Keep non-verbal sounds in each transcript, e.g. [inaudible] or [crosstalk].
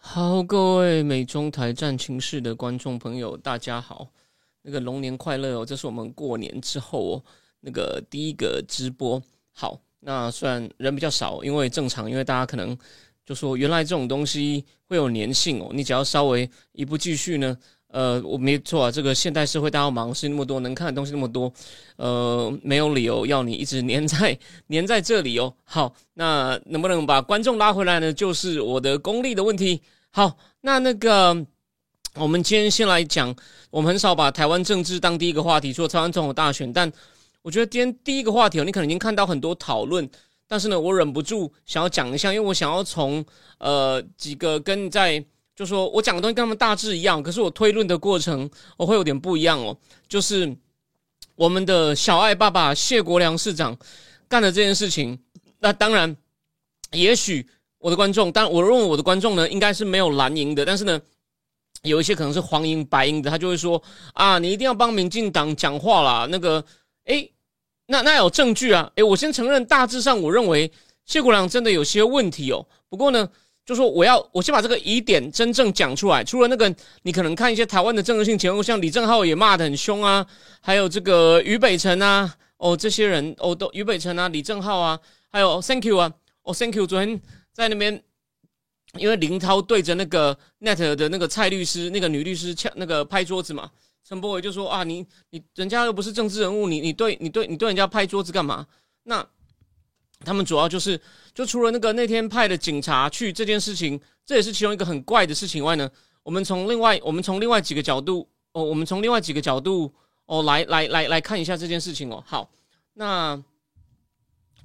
好，各位美中台战情室的观众朋友，大家好，那个龙年快乐哦！这是我们过年之后哦，那个第一个直播。好，那虽然人比较少，因为正常，因为大家可能就说原来这种东西会有粘性哦，你只要稍微一不继续呢，呃，我没错啊，这个现代社会大家忙事那么多，能看的东西那么多，呃，没有理由要你一直粘在粘在这里哦。好，那能不能把观众拉回来呢？就是我的功力的问题。好，那那个，我们今天先来讲，我们很少把台湾政治当第一个话题，说台湾总统大选，但我觉得今天第一个话题哦，你可能已经看到很多讨论，但是呢，我忍不住想要讲一下，因为我想要从呃几个跟在，就说我讲的东西跟他们大致一样，可是我推论的过程我会有点不一样哦，就是我们的小爱爸爸谢国良市长干的这件事情，那当然，也许。我的观众，但我认为我的观众呢，应该是没有蓝营的，但是呢，有一些可能是黄营、白营的，他就会说啊，你一定要帮民进党讲话啦。那个，诶，那那有证据啊？诶，我先承认，大致上我认为谢国良真的有些问题哦。不过呢，就说我要我先把这个疑点真正讲出来。除了那个，你可能看一些台湾的政治性节目，像李正浩也骂得很凶啊，还有这个于北辰啊，哦，这些人哦，都于北辰啊，李正浩啊，还有 Thank you 啊，哦，Thank you，昨天。在那边，因为林涛对着那个 Net 的那个蔡律师、那个女律师敲那个拍桌子嘛，陈柏伟就说啊，你你人家又不是政治人物，你你对你对你对人家拍桌子干嘛？那他们主要就是，就除了那个那天派的警察去这件事情，这也是其中一个很怪的事情外呢，我们从另外我们从另外几个角度哦，我们从另外几个角度哦来来来来看一下这件事情哦。好，那。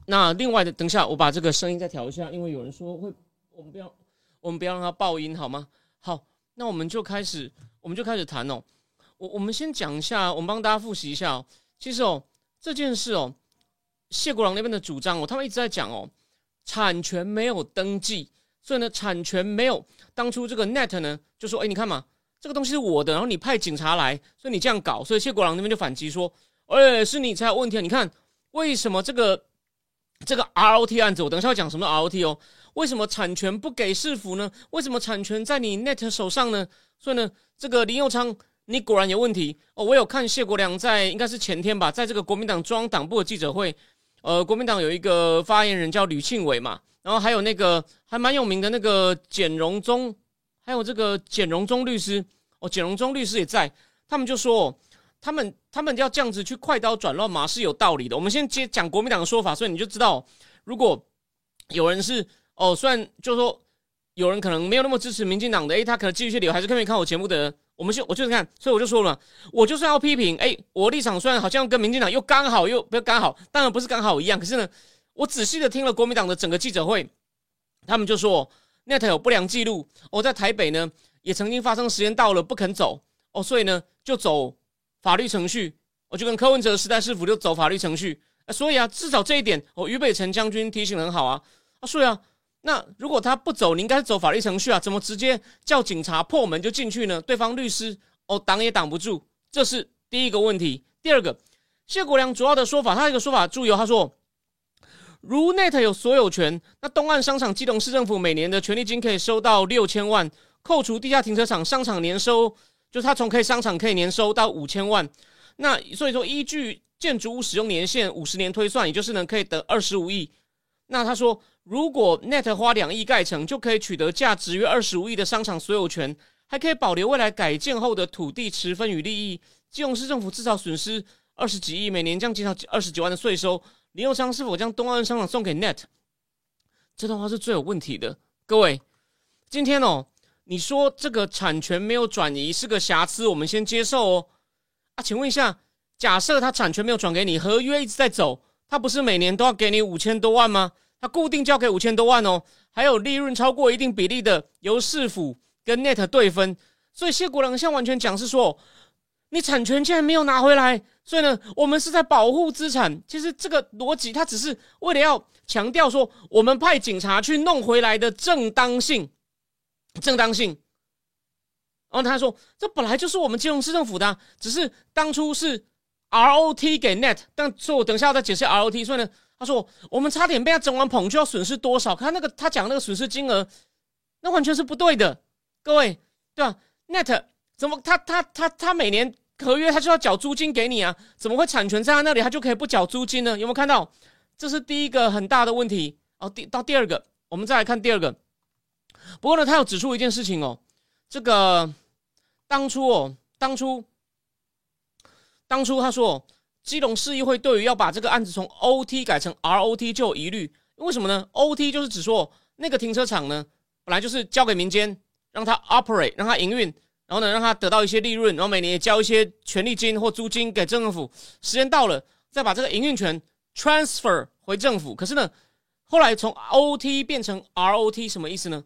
那另外的，等下我把这个声音再调一下，因为有人说会，我们不要，我们不要让它爆音，好吗？好，那我们就开始，我们就开始谈哦。我我们先讲一下，我们帮大家复习一下哦。其实哦，这件事哦，谢国良那边的主张哦，他们一直在讲哦，产权没有登记，所以呢，产权没有当初这个 net 呢，就说，哎，你看嘛，这个东西是我的，然后你派警察来，所以你这样搞，所以谢国良那边就反击说，哎，是你才有问题啊，你看为什么这个？这个 ROT 案子，我等一下要讲什么 ROT 哦？为什么产权不给市府呢？为什么产权在你 Net 手上呢？所以呢，这个林佑昌，你果然有问题哦。我有看谢国良在应该是前天吧，在这个国民党中央党部的记者会，呃，国民党有一个发言人叫吕庆伟嘛，然后还有那个还蛮有名的那个简荣忠，还有这个简荣忠律师哦，简荣忠律师也在，他们就说。他们他们要这样子去快刀斩乱麻是有道理的。我们先接讲国民党的说法，所以你就知道，如果有人是哦，虽然就是说有人可能没有那么支持民进党的，诶，他可能继续留，还是看没看我节目的，我们就我就是看，所以我就说了，我就算要批评，诶，我立场虽然好像跟民进党又刚好又不刚好，当然不是刚好一样，可是呢，我仔细的听了国民党的整个记者会，他们就说那台有不良记录，我在台北呢也曾经发生时间到了不肯走哦，所以呢就走。法律程序，我就跟柯文哲时代师傅就走法律程序啊，所以啊，至少这一点，哦，于北辰将军提醒很好啊啊，所以啊，那如果他不走，你应该走法律程序啊，怎么直接叫警察破门就进去呢？对方律师哦，挡也挡不住，这是第一个问题。第二个，谢国良主要的说法，他一个说法注意哦，他说，如 Net 有所有权，那东岸商场基隆市政府每年的权利金可以收到六千万，扣除地下停车场商场年收。就是他从可以商场可以年收到五千万，那所以说依据建筑物使用年限五十年推算，也就是呢可以得二十五亿。那他说，如果 Net 花两亿盖成，就可以取得价值约二十五亿的商场所有权，还可以保留未来改建后的土地持分与利益。基隆市政府至少损失二十几亿，每年将减少二十几万的税收。林佑昌是否将东岸商场送给 Net？这段话是最有问题的。各位，今天哦。你说这个产权没有转移是个瑕疵，我们先接受哦。啊，请问一下，假设他产权没有转给你，合约一直在走，他不是每年都要给你五千多万吗？他固定交给五千多万哦，还有利润超过一定比例的由市府跟 Net 对分。所以谢国良像完全讲是说，你产权竟然没有拿回来，所以呢，我们是在保护资产。其实这个逻辑，他只是为了要强调说，我们派警察去弄回来的正当性，正当性。然后他说，这本来就是我们金融市政府的，只是当初是 ROT 给 Net，但所以我等一下要再解释 ROT。所以呢，他说我们差点被他整完捧，就要损失多少？看那个他讲那个损失金额，那完全是不对的，各位，对吧？Net 怎么他他他他每年合约他就要缴租金给你啊？怎么会产权在他那里他就可以不缴租金呢？有没有看到？这是第一个很大的问题哦。第到第二个，我们再来看第二个。不过呢，他有指出一件事情哦，这个当初哦，当初当初他说基隆市议会对于要把这个案子从 OT 改成 ROT 就有疑虑，为什么呢？OT 就是指说那个停车场呢本来就是交给民间。让他 operate，让他营运，然后呢，让他得到一些利润，然后每年也交一些权利金或租金给政府。时间到了，再把这个营运权 transfer 回政府。可是呢，后来从 OT 变成 ROT，什么意思呢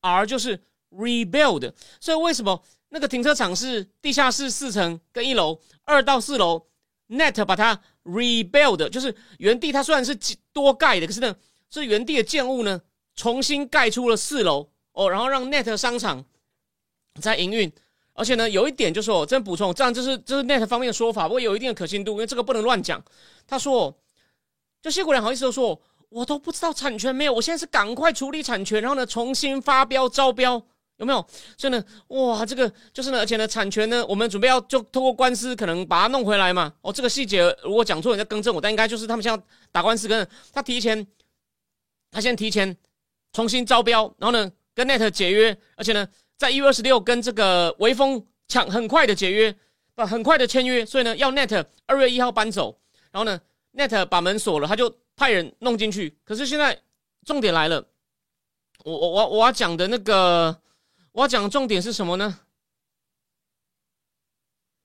？R 就是 rebuild。所以为什么那个停车场是地下室四层跟一楼，二到四楼 net 把它 rebuild，就是原地它虽然是多盖的，可是呢，是原地的建物呢，重新盖出了四楼。哦，然后让 Net 商场在营运，而且呢，有一点就是我真补充，这样就是这是 Net 方面的说法，不过有一定的可信度，因为这个不能乱讲。他说，就谢国良好意思说，我都不知道产权没有，我现在是赶快处理产权，然后呢，重新发标招标，有没有？所以呢，哇，这个就是呢，而且呢，产权呢，我们准备要就透过官司可能把它弄回来嘛。哦，这个细节如果讲错，你再更正我，但应该就是他们现在打官司，跟他提前，他先提前重新招标，然后呢？跟 Net 解约，而且呢，在一月二十六跟这个微风抢很快的解约，不很快的签约，所以呢，要 Net 二月一号搬走，然后呢，Net 把门锁了，他就派人弄进去。可是现在重点来了，我我我我要讲的那个，我要讲的重点是什么呢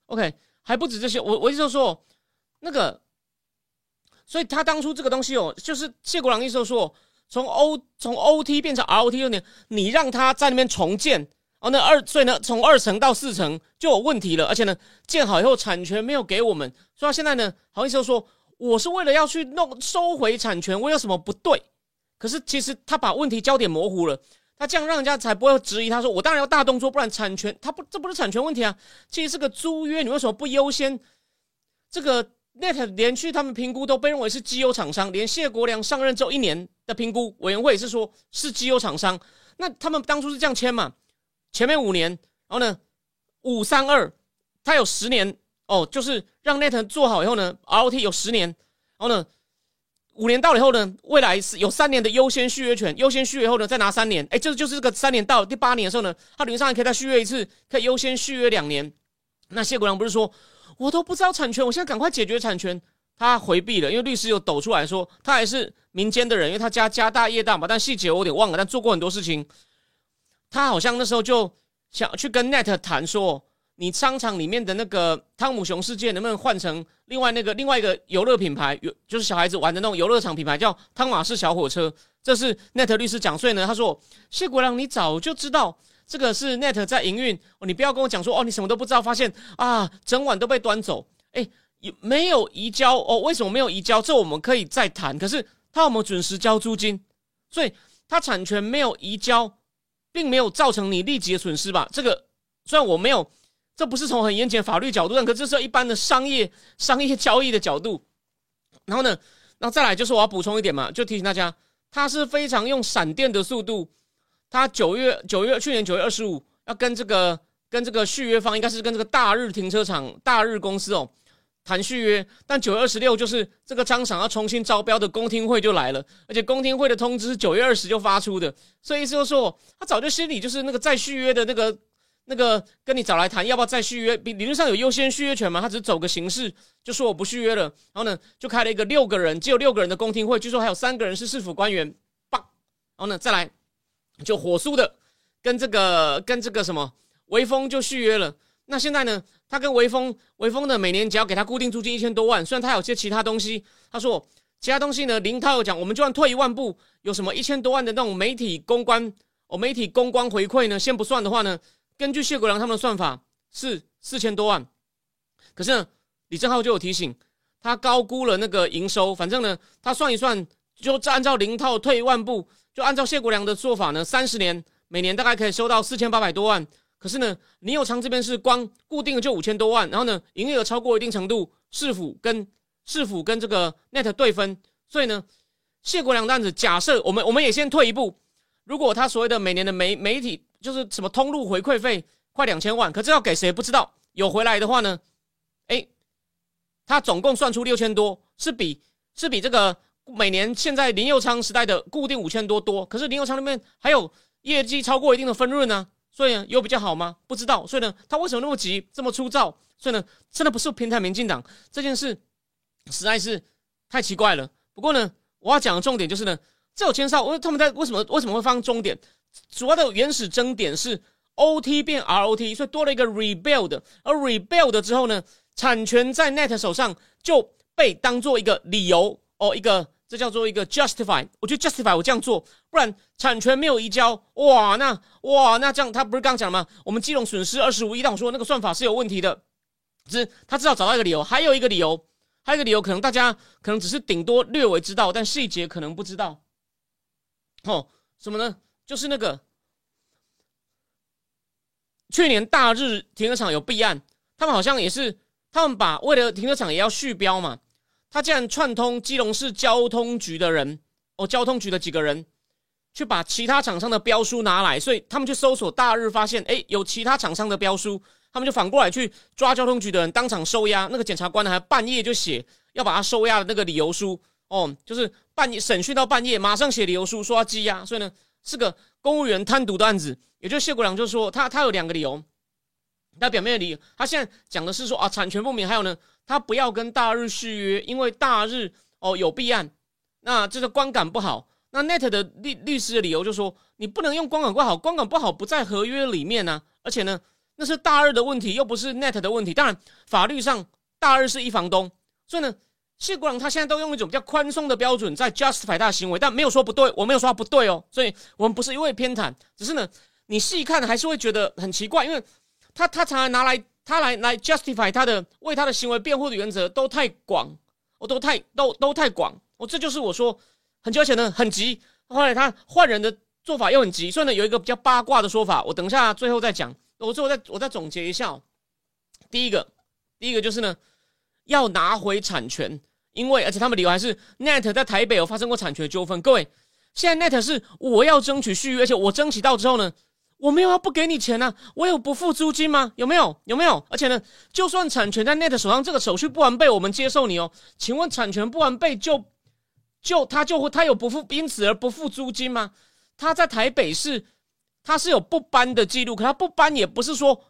？OK，还不止这些，我我意思就说，那个，所以他当初这个东西哦，就是谢国良意思说。从 O 从 OT 变成 ROT 六年，你让他在那边重建哦，那二所以呢，从二层到四层就有问题了，而且呢，建好以后产权没有给我们，所以他现在呢，好意思说我是为了要去弄收回产权，我有什么不对？可是其实他把问题焦点模糊了，他这样让人家才不会质疑。他说我当然要大动作，不然产权他不这不是产权问题啊，其实是个租约，你为什么不优先这个？Net 连续他们评估都被认为是机油厂商，连谢国良上任之后一年的评估委员会是说是机油厂商。那他们当初是这样签嘛？前面五年，然后呢，五三二，他有十年哦，就是让 Net 做好以后呢，ROT 有十年，然后呢，五年到了以后呢，未来是有三年的优先续约权，优先续约后呢再拿三年，哎，这就是这个三年到第八年的时候呢，他理论上还可以再续约一次，可以优先续约两年。那谢国良不是说？我都不知道产权，我现在赶快解决产权。他回避了，因为律师有抖出来说，他还是民间的人，因为他家家大业大嘛。但细节我有点忘了，但做过很多事情。他好像那时候就想去跟 Net 谈说，你商场里面的那个汤姆熊世界能不能换成另外那个另外一个游乐品牌，有就是小孩子玩的那种游乐场品牌，叫汤马士小火车。这是 Net 律师讲，所以呢，他说谢国良，你早就知道。这个是 Net 在营运哦，你不要跟我讲说哦，你什么都不知道，发现啊，整晚都被端走，哎，有没有移交哦？为什么没有移交？这我们可以再谈。可是他有没有准时交租金？所以他产权没有移交，并没有造成你立即的损失吧？这个虽然我没有，这不是从很严谨法律角度，但可这是一般的商业商业交易的角度。然后呢，然后再来就是我要补充一点嘛，就提醒大家，他是非常用闪电的速度。他九月九月去年九月二十五要跟这个跟这个续约方应该是跟这个大日停车场大日公司哦谈续约，但九月二十六就是这个商场要重新招标的公听会就来了，而且公听会的通知是九月二十就发出的，所以意思就是说他早就心里就是那个再续约的那个那个跟你找来谈要不要再续约，比理论上有优先续约权嘛，他只是走个形式就说我不续约了，然后呢就开了一个六个人只有六个人的公听会，据说还有三个人是市府官员，棒，然后呢再来。就火速的跟这个跟这个什么微风就续约了。那现在呢，他跟微风微风的每年只要给他固定租金一千多万，虽然他有些其他东西，他说其他东西呢，林涛有讲，我们就算退一万步，有什么一千多万的那种媒体公关哦，媒体公关回馈呢？先不算的话呢，根据谢国良他们的算法是四千多万。可是呢，李正浩就有提醒，他高估了那个营收。反正呢，他算一算，就按照零套退一万步，就按照谢国良的做法呢，三十年每年大概可以收到四千八百多万。可是呢，林友昌这边是光固定的就五千多万，然后呢，营业额超过一定程度，市府跟市府跟这个 net 对分，所以呢，谢国良的案子，假设我们我们也先退一步，如果他所谓的每年的媒媒体就是什么通路回馈费快两千万，可这要给谁不知道，有回来的话呢，哎，他总共算出六千多，是比是比这个每年现在林佑昌时代的固定五千多多，可是林佑昌那边还有业绩超过一定的分润呢。所以，有比较好吗？不知道。所以呢，他为什么那么急，这么粗糙？所以呢，真的不是偏袒民进党这件事，实在是太奇怪了。不过呢，我要讲的重点就是呢，这有签少，为他们在为什么为什么会放终点？主要的原始争点是 O T 变 R O T，所以多了一个 rebuild。而 rebuild 之后呢，产权在 Net 手上就被当做一个理由哦，一个。这叫做一个 justify，我觉得 justify 我这样做，不然产权没有移交，哇，那哇，那这样他不是刚讲吗？我们基隆损失二十五亿，但我说那个算法是有问题的，只他至少找到一个理由，还有一个理由，还有一个理由，可能大家可能只是顶多略微知道，但细节可能不知道。哦，什么呢？就是那个去年大日停车场有备案，他们好像也是，他们把为了停车场也要续标嘛。他竟然串通基隆市交通局的人，哦，交通局的几个人，去把其他厂商的标书拿来，所以他们去搜索大日，发现哎有其他厂商的标书，他们就反过来去抓交通局的人，当场收押。那个检察官还半夜就写要把他收押的那个理由书，哦，就是半夜审讯到半夜，马上写理由书说要羁押。所以呢，是个公务员贪渎的案子。也就谢国良就说他他有两个理由，他表面的理由，他现在讲的是说啊产权不明，还有呢。他不要跟大日续约，因为大日哦有弊案，那这个观感不好。那 Net 的律律师的理由就说，你不能用观感不好，观感不好不在合约里面呢。而且呢，那是大日的问题，又不是 Net 的问题。当然，法律上大日是一房东，所以呢，谢国良他现在都用一种比较宽松的标准在 justify 他的行为，但没有说不对，我没有说他不对哦。所以我们不是因为偏袒，只是呢，你细看还是会觉得很奇怪，因为他他常常拿来。他来来 justify 他的为他的行为辩护的原则都太广，我都太都都太广，我这就是我说很久前呢很急，后来他换人的做法又很急，所以呢有一个比较八卦的说法，我等一下最后再讲，我最后再我再总结一下，第一个第一个就是呢要拿回产权，因为而且他们理由还是 net 在台北有发生过产权纠纷，各位现在 net 是我要争取续约，而且我争取到之后呢。我没有要不给你钱呢，我有不付租金吗？有没有？有没有？而且呢，就算产权在 Net 手上，这个手续不完备，我们接受你哦。请问产权不完备就就他就会他有不付，因此而不付租金吗？他在台北是他是有不搬的记录，可他不搬也不是说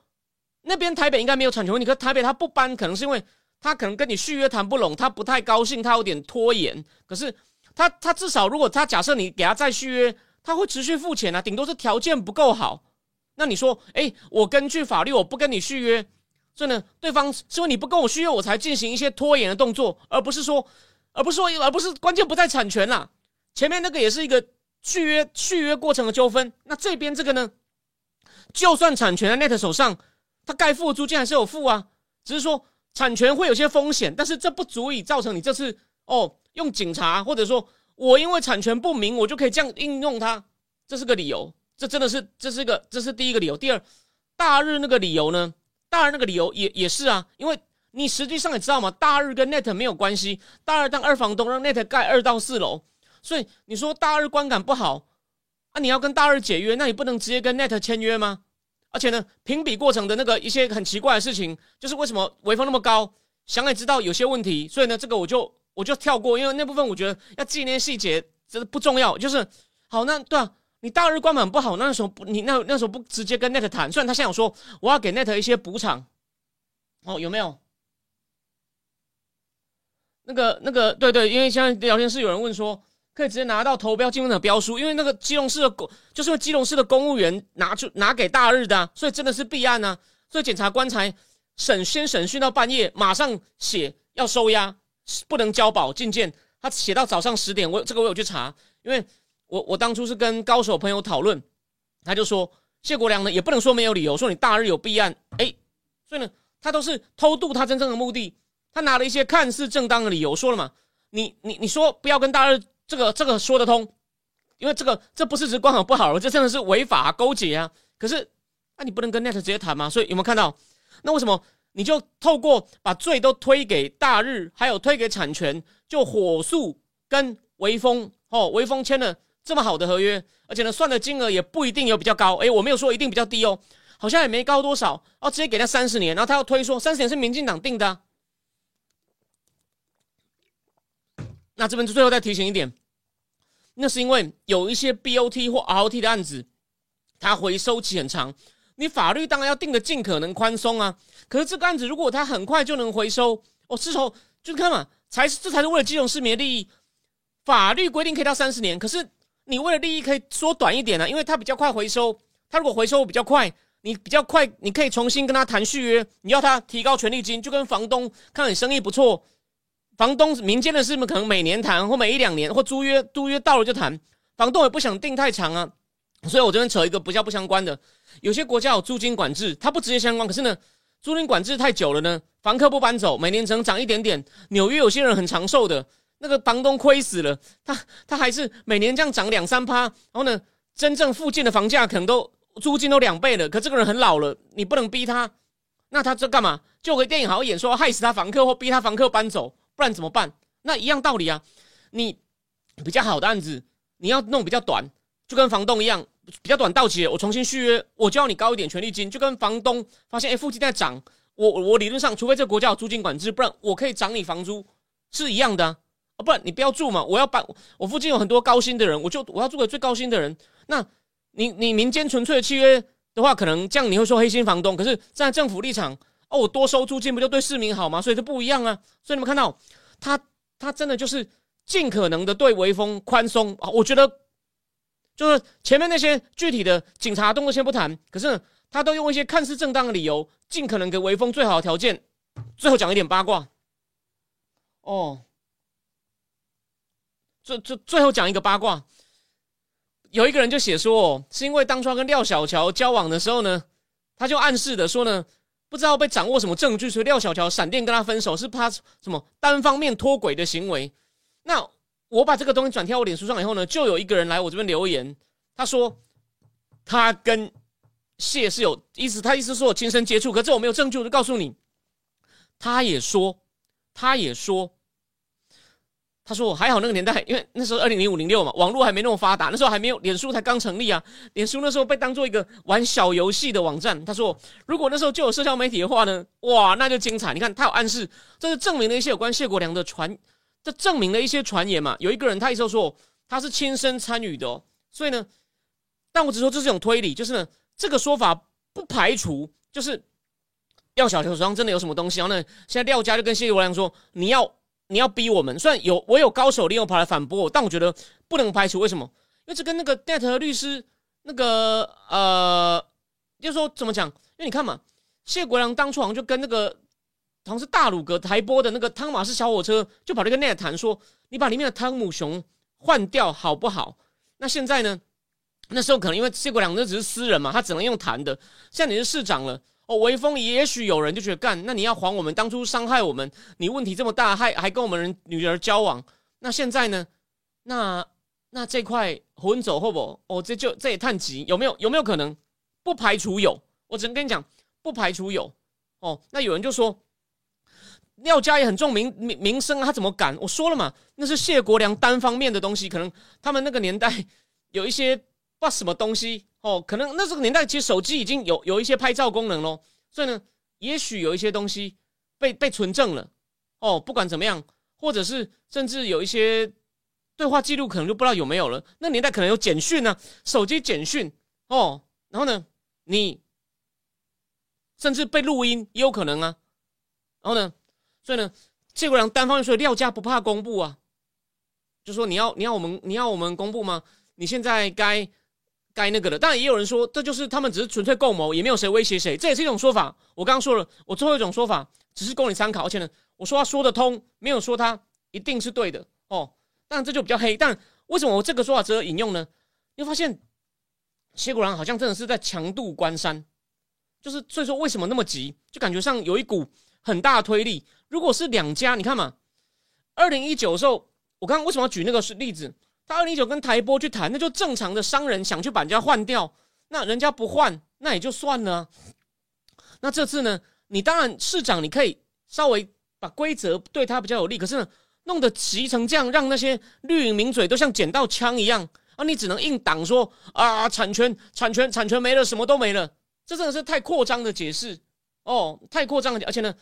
那边台北应该没有产权问题，可台北他不搬可能是因为他可能跟你续约谈不拢，他不太高兴，他有点拖延。可是他他至少如果他假设你给他再续约。他会持续付钱啊，顶多是条件不够好。那你说，哎，我根据法律我不跟你续约，所以呢，对方是因为你不跟我续约，我才进行一些拖延的动作，而不是说，而不是说，而不是关键不在产权啦。前面那个也是一个续约续约过程的纠纷。那这边这个呢，就算产权在 Net 手上，他该付的租金还是有付啊，只是说产权会有些风险，但是这不足以造成你这次哦用警察或者说。我因为产权不明，我就可以这样应用它，这是个理由。这真的是，这是个，这是第一个理由。第二，大日那个理由呢？大日那个理由也也是啊，因为你实际上也知道嘛，大日跟 Net 没有关系，大日当二房东让 Net 盖二到四楼，所以你说大日观感不好啊，你要跟大日解约，那你不能直接跟 Net 签约吗？而且呢，评比过程的那个一些很奇怪的事情，就是为什么微风那么高，想也知道有些问题，所以呢，这个我就。我就跳过，因为那部分我觉得要记那些细节真的不重要。就是好，那对啊，你大日关门不好，那时候不，你那那时候不直接跟 Net 谈。虽然他现在说我要给 Net 一些补偿，哦，有没有？那个那个，对对，因为现在聊天室有人问说，可以直接拿到投标金额的标书，因为那个基隆市的公，就是基隆市的公务员拿出拿给大日的，所以真的是弊案呢。所以检察官才审先审讯到半夜，马上写要收押。不能交保进见，他写到早上十点，我这个我有去查，因为我我当初是跟高手朋友讨论，他就说谢国良呢也不能说没有理由，说你大日有弊案，哎，所以呢他都是偷渡他真正的目的，他拿了一些看似正当的理由说了嘛，你你你说不要跟大日这个这个说得通，因为这个这不是指官好不好了，这真的是违法勾结啊，可是那你不能跟 Net 直接谈吗？所以有没有看到？那为什么？你就透过把罪都推给大日，还有推给产权，就火速跟微风哦，微风签了这么好的合约，而且呢，算的金额也不一定有比较高，诶，我没有说一定比较低哦，好像也没高多少，哦，直接给他三十年，然后他要推说三十年是民进党定的，那这边就最后再提醒一点，那是因为有一些 BOT 或 ROT 的案子，它回收期很长。你法律当然要定的尽可能宽松啊，可是这个案子如果它很快就能回收，哦，是从就看嘛，才是这才是为了金融市民的利益。法律规定可以到三十年，可是你为了利益可以缩短一点啊，因为它比较快回收。他如果回收比较快，你比较快，你可以重新跟他谈续约，你要他提高权利金，就跟房东看你生意不错，房东民间的事可能每年谈或每一两年或租约租约到了就谈，房东也不想定太长啊。所以我这边扯一个不叫不相关的。有些国家有租金管制，它不直接相关，可是呢，租金管制太久了呢，房客不搬走，每年只能涨一点点。纽约有些人很长寿的，那个房东亏死了，他他还是每年这样涨两三趴，然后呢，真正附近的房价可能都租金都两倍了。可这个人很老了，你不能逼他，那他这干嘛？就和电影好好演说害死他房客或逼他房客搬走，不然怎么办？那一样道理啊，你比较好的案子，你要弄比较短，就跟房东一样。比较短到期，我重新续约，我就要你高一点权利金，就跟房东发现哎附近在涨，我我理论上，除非这个国家有租金管制，不然我可以涨你房租是一样的啊，不然你不要住嘛，我要搬，我附近有很多高薪的人，我就我要住给最高薪的人。那你你民间纯粹的契约的话，可能这样你会说黑心房东，可是站在政府立场，我多收租金不就对市民好吗？所以就不一样啊。所以你们看到他他真的就是尽可能的对微风宽松啊，我觉得。就是前面那些具体的警察动作先不谈，可是他都用一些看似正当的理由，尽可能给微风最好的条件。最后讲一点八卦，哦，最最最后讲一个八卦，有一个人就写说，是因为当初跟廖小乔交往的时候呢，他就暗示的说呢，不知道被掌握什么证据，所以廖小乔闪电跟他分手，是怕什么单方面脱轨的行为。那。我把这个东西转贴我脸书上以后呢，就有一个人来我这边留言，他说他跟谢是有意思，他意思说我亲身接触，可是我没有证据，我就告诉你，他也说，他也说，他说我还好那个年代，因为那时候二零零五零六嘛，网络还没那么发达，那时候还没有脸书才刚成立啊，脸书那时候被当做一个玩小游戏的网站。他说如果那时候就有社交媒体的话呢，哇，那就精彩。你看他有暗示，这是证明了一些有关谢国良的传。这证明了一些传言嘛？有一个人他一直说他是亲身参与的，所以呢，但我只说这是一种推理，就是呢，这个说法不排除就是廖小乔手上真的有什么东西。然后呢，现在廖家就跟谢国良说：“你要你要逼我们。”虽然有我有高手利用跑来反驳我，但我觉得不能排除。为什么？因为这跟那个 Net 律师那个呃，就说怎么讲？因为你看嘛，谢国良当初好像就跟那个。好像是大鲁阁台播的那个汤马斯小火车，就跑那个 net 谈说，你把里面的汤姆熊换掉好不好？那现在呢？那时候可能因为谢国良那只是私人嘛，他只能用谈的。现在你是市长了，哦，威风也许有人就觉得干，那你要还我们当初伤害我们，你问题这么大，还还跟我们人女儿交往，那现在呢？那那这块混走后不？哦，这就这也太急，有没有有没有可能？不排除有，我只能跟你讲，不排除有。哦，那有人就说。廖家也很重名名名声啊，他怎么敢？我说了嘛，那是谢国良单方面的东西，可能他们那个年代 [laughs] 有一些不知道什么东西哦，可能那这个年代其实手机已经有有一些拍照功能咯，所以呢，也许有一些东西被被存证了哦，不管怎么样，或者是甚至有一些对话记录可能就不知道有没有了。那年代可能有简讯呢，手机简讯哦，然后呢，你甚至被录音也有可能啊，然后呢？所以呢，谢国良单方面说廖家不怕公布啊，就说你要你要我们你要我们公布吗？你现在该该那个的。当然也有人说，这就是他们只是纯粹共谋，也没有谁威胁谁，这也是一种说法。我刚刚说了，我最后一种说法只是供你参考，而且呢，我说话说得通，没有说他一定是对的哦。当然这就比较黑。但为什么我这个说法值得引用呢？你会发现谢国良好像真的是在强渡关山，就是所以说为什么那么急，就感觉上有一股很大的推力。如果是两家，你看嘛，二零一九的时候，我刚刚为什么要举那个例子？他二零一九跟台波去谈，那就正常的商人想去把人家换掉，那人家不换，那也就算了。那这次呢？你当然市长你可以稍微把规则对他比较有利，可是呢，弄得急成这样，让那些绿营名嘴都像捡到枪一样啊！你只能硬挡说啊，产权、产权、产权没了，什么都没了。这真的是太扩张的解释哦，太扩张，而且呢，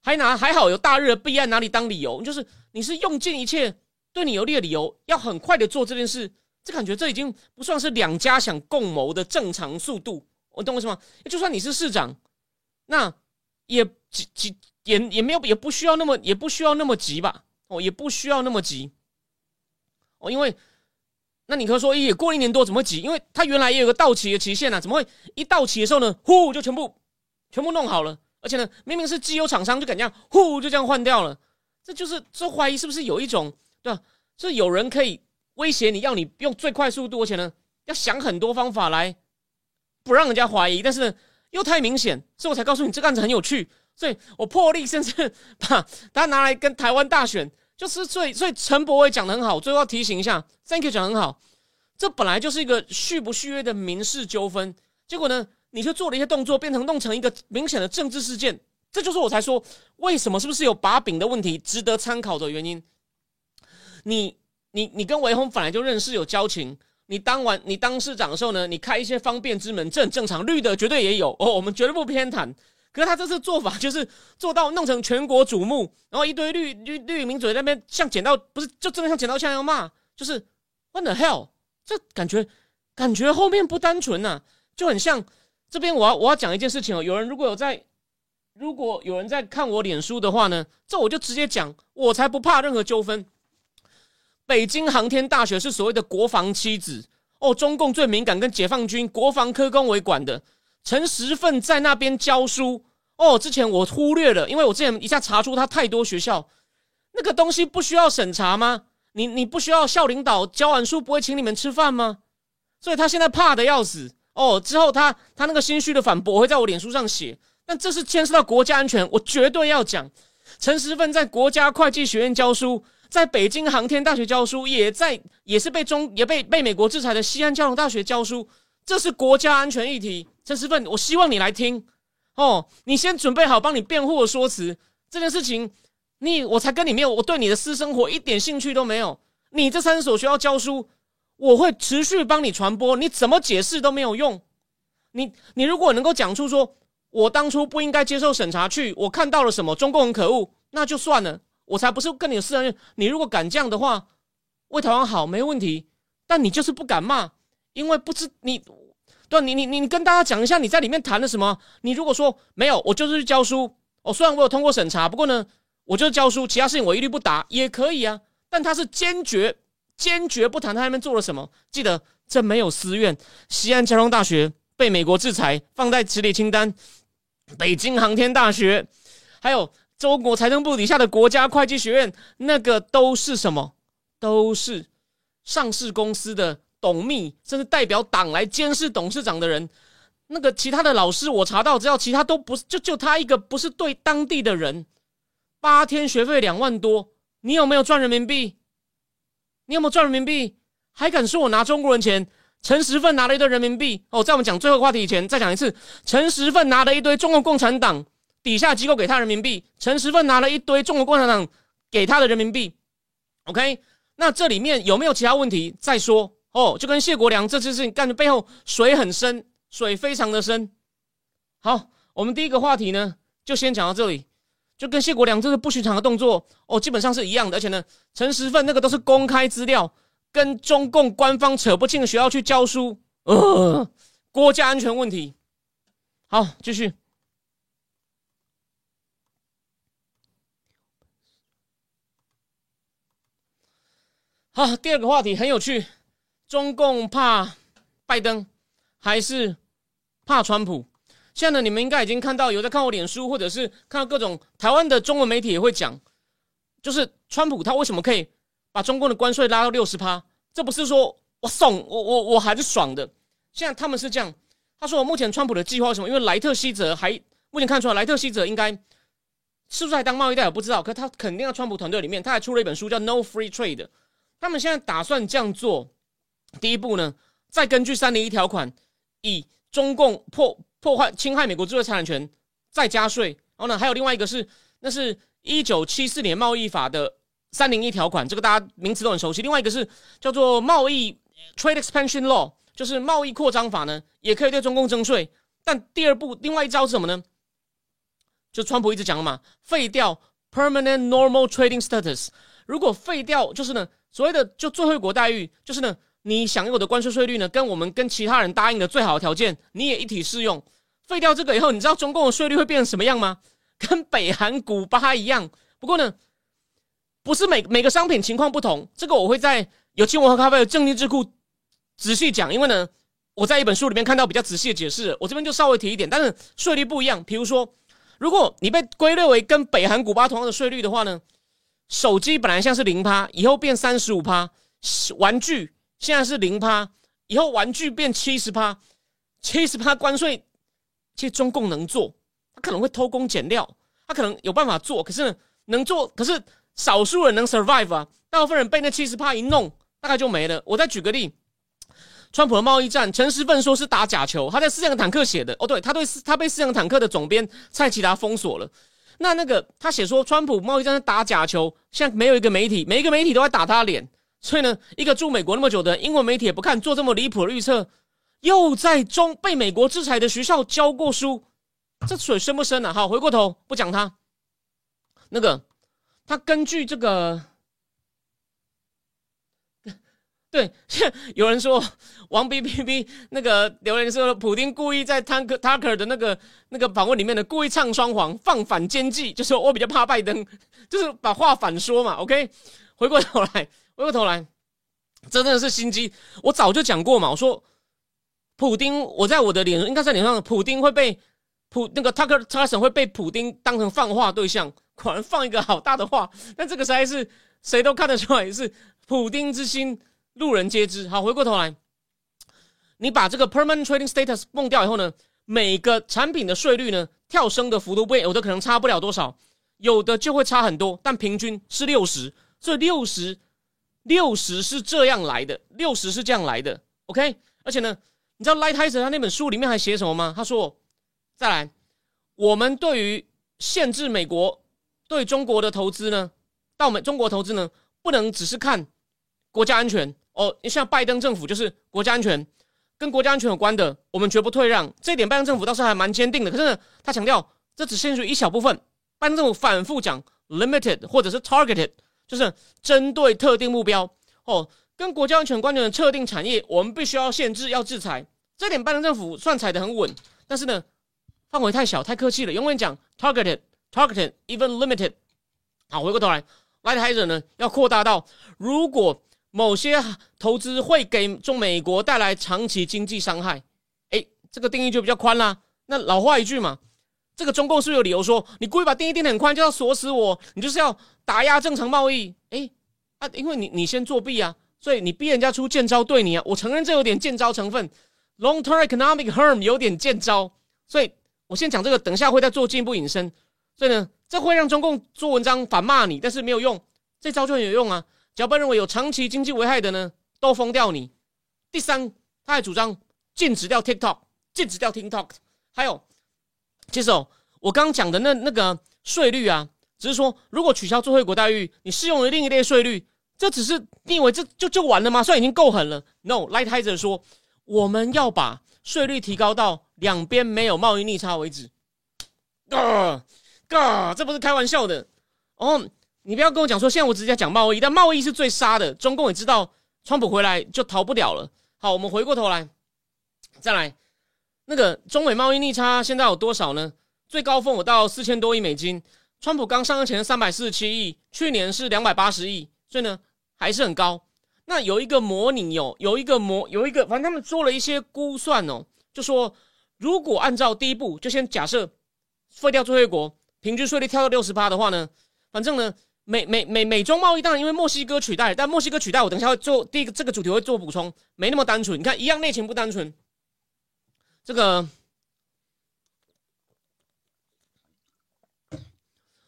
还拿还好有大日的弊案哪里当理由？就是你是用尽一切对你有利的理由，要很快的做这件事，这感觉这已经不算是两家想共谋的正常速度。我懂我什么？就算你是市长。那也急急也也没有也不需要那么也不需要那么急吧？哦，也不需要那么急哦，因为那你可以说，也过一年多，怎么会急？因为他原来也有个到期的期限啊，怎么会一到期的时候呢，呼就全部全部弄好了？而且呢，明明是机油厂商就敢这样，呼就这样换掉了，这就是这怀疑是不是有一种对吧？是有人可以威胁你要你用最快速度，而且呢，要想很多方法来不让人家怀疑，但是。又太明显，所以我才告诉你这个案子很有趣。所以我破例甚至把它拿来跟台湾大选，就是所以所以陈伯伟讲的很好，最后要提醒一下，Thank you 讲很好。这本来就是一个续不续约的民事纠纷，结果呢，你却做了一些动作，变成弄成一个明显的政治事件。这就是我才说为什么是不是有把柄的问题，值得参考的原因。你你你跟维宏本来就认识，有交情。你当完你当市长的时候呢，你开一些方便之门，这很正常。绿的绝对也有哦，我们绝对不偏袒。可是他这次做法就是做到弄成全国瞩目，然后一堆绿绿绿民嘴那边像剪刀不是就真的像剪刀枪一样骂，就是 What the hell？这感觉感觉后面不单纯呐，就很像这边我要我要讲一件事情哦。有人如果有在如果有人在看我脸书的话呢，这我就直接讲，我才不怕任何纠纷。北京航天大学是所谓的国防妻子哦，中共最敏感跟解放军国防科工为管的陈时奋在那边教书哦。之前我忽略了，因为我之前一下查出他太多学校那个东西不需要审查吗？你你不需要校领导教完书不会请你们吃饭吗？所以他现在怕的要死哦。之后他他那个心虚的反驳会在我脸书上写，但这是牵涉到国家安全，我绝对要讲。陈时奋在国家会计学院教书。在北京航天大学教书，也在也是被中也被被美国制裁的西安交通大学教书，这是国家安全议题。陈时奋，我希望你来听哦，你先准备好帮你辩护的说辞。这件事情，你我才跟你没有，我对你的私生活一点兴趣都没有。你这三所学校教书，我会持续帮你传播，你怎么解释都没有用。你你如果能够讲出说我当初不应该接受审查，去我看到了什么，中共很可恶，那就算了。我才不是跟你私人，你如果敢这样的话，为台湾好没问题。但你就是不敢骂，因为不知你，对你你你跟大家讲一下你在里面谈了什么。你如果说没有，我就是去教书。哦，虽然我有通过审查，不过呢，我就是教书，其他事情我一律不答也可以啊。但他是坚决坚决不谈他那边做了什么。记得这没有私怨。西安交通大学被美国制裁，放在此列清单。北京航天大学还有。中国财政部底下的国家会计学院，那个都是什么？都是上市公司的董秘，甚至代表党来监视董事长的人。那个其他的老师，我查到，只要其他都不是，就就他一个不是对当地的人。八天学费两万多，你有没有赚人民币？你有没有赚人民币？还敢说我拿中国人钱？陈时奋拿了一堆人民币。哦，在我们讲最后话题以前，再讲一次，陈时奋拿了一堆中国共产党。底下机构给他人民币，陈时奋拿了一堆中国共产党给他的人民币。OK，那这里面有没有其他问题？再说哦，就跟谢国良这次事情干的背后水很深，水非常的深。好，我们第一个话题呢，就先讲到这里。就跟谢国良这个不寻常的动作哦，基本上是一样的。而且呢，陈时奋那个都是公开资料，跟中共官方扯不清的学校去教书，呃，国家安全问题。好，继续。好，第二个话题很有趣，中共怕拜登还是怕川普？现在呢，你们应该已经看到，有在看我脸书，或者是看到各种台湾的中文媒体也会讲，就是川普他为什么可以把中共的关税拉到六十趴，这不是说我送我我我还是爽的。现在他们是这样，他说我目前川普的计划是什么？因为莱特希泽还目前看出来，莱特希泽应该是不是还当贸易代表不知道，可他肯定在川普团队里面，他还出了一本书叫《No Free Trade》。他们现在打算这样做，第一步呢，再根据三零一条款，以中共破破坏侵害美国知识产权再加税。然后呢，还有另外一个是，那是一九七四年贸易法的三零一条款，这个大家名词都很熟悉。另外一个是叫做贸易 Trade Expansion Law。就是贸易扩张法呢，也可以对中共征税，但第二步另外一招是什么呢？就川普一直讲的嘛，废掉 permanent normal trading status。如果废掉，就是呢，所谓的就最惠国待遇，就是呢，你享有的关税税率呢，跟我们跟其他人答应的最好的条件，你也一体适用。废掉这个以后，你知道中共的税率会变成什么样吗？[laughs] 跟北韩、古巴一样。不过呢，不是每每个商品情况不同，这个我会在有请我喝咖啡的正经智库。仔细讲，因为呢，我在一本书里面看到比较仔细的解释，我这边就稍微提一点。但是税率不一样，比如说，如果你被归类为跟北韩、古巴同样的税率的话呢，手机本来像是零趴，以后变三十五趴；玩具现在是零趴，以后玩具变七十趴，七十趴关税，其实中共能做，他可能会偷工减料，他可能有办法做，可是呢，能做，可是少数人能 survive 啊，大部分人被那七十趴一弄，大概就没了。我再举个例。川普的贸易战，陈时奋说是打假球，他在四辆坦克写的。哦，对，他对他被四辆坦克的总编蔡奇达封锁了。那那个他写说川普贸易战在打假球，现在没有一个媒体，每一个媒体都在打他脸。所以呢，一个住美国那么久的英文媒体也不看，做这么离谱的预测，又在中被美国制裁的学校教过书，这水深不深啊？好，回过头不讲他，那个他根据这个。对，[laughs] 有人说王 B B B 那个留言说，普京故意在 Tucker Tucker 的那个那个访问里面的故意唱双簧，放反奸计，就说我比较怕拜登，就是把话反说嘛。OK，回过头来，回过头来，真的是心机。我早就讲过嘛，我说普丁，我在我的脸应该在脸上，普丁会被普那个 Tucker Carlson 会被普丁当成放话对象，果然放一个好大的话。但这个实在是谁都看得出来是普丁之心。路人皆知。好，回过头来，你把这个 permanent trading status 崩掉以后呢，每个产品的税率呢跳升的幅度不，有的可能差不了多少，有的就会差很多，但平均是六十。所以六十，六十是这样来的，六十是这样来的。OK，而且呢，你知道 Lightizer 他那本书里面还写什么吗？他说，再来，我们对于限制美国对中国的投资呢，到美中国投资呢，不能只是看国家安全。哦，你像拜登政府就是国家安全，跟国家安全有关的，我们绝不退让。这一点拜登政府倒是还蛮坚定的。可是呢，他强调这只限于一小部分。拜登政府反复讲 limited 或者是 targeted，就是针对特定目标。哦，跟国家安全关联的特定产业，我们必须要限制、要制裁。这点拜登政府算踩得很稳。但是呢，范围太小，太客气了，永远讲 targeted、targeted、even limited。好，回过头来，Light h i z e r 呢要扩大到如果。某些投资会给中美国带来长期经济伤害，哎，这个定义就比较宽啦。那老话一句嘛，这个中共是有理由说，你故意把定义定的很宽，就要锁死我，你就是要打压正常贸易？哎，啊，因为你你先作弊啊，所以你逼人家出剑招对你啊。我承认这有点剑招成分，long term economic harm 有点剑招，所以我先讲这个，等下会再做进一步引申。所以呢，这会让中共做文章反骂你，但是没有用，这招就很有用啊。脚本认为有长期经济危害的呢，都封掉你。第三，他还主张禁止掉 TikTok，禁止掉 TikTok。还有，其实哦，我刚讲的那那个税率啊，只是说如果取消最惠国待遇，你适用于另一类税率，这只是你以为这就就完了吗？算已经够狠了。No，Lighthizer 说我们要把税率提高到两边没有贸易逆差为止。啊，啊，这不是开玩笑的哦。你不要跟我讲说，现在我直接讲贸易，但贸易是最杀的。中共也知道，川普回来就逃不了了。好，我们回过头来，再来那个中美贸易逆差现在有多少呢？最高峰有到四千多亿美金。川普刚上任前三百四十七亿，去年是两百八十亿，所以呢还是很高。那有一个模拟哦，有一个模有一个，反正他们做了一些估算哦，就说如果按照第一步，就先假设废掉最惠国，平均税率跳到六十八的话呢，反正呢。美美美美中贸易当然因为墨西哥取代，但墨西哥取代我等一下会做第一个这个主题会做补充，没那么单纯。你看一样内情不单纯，这个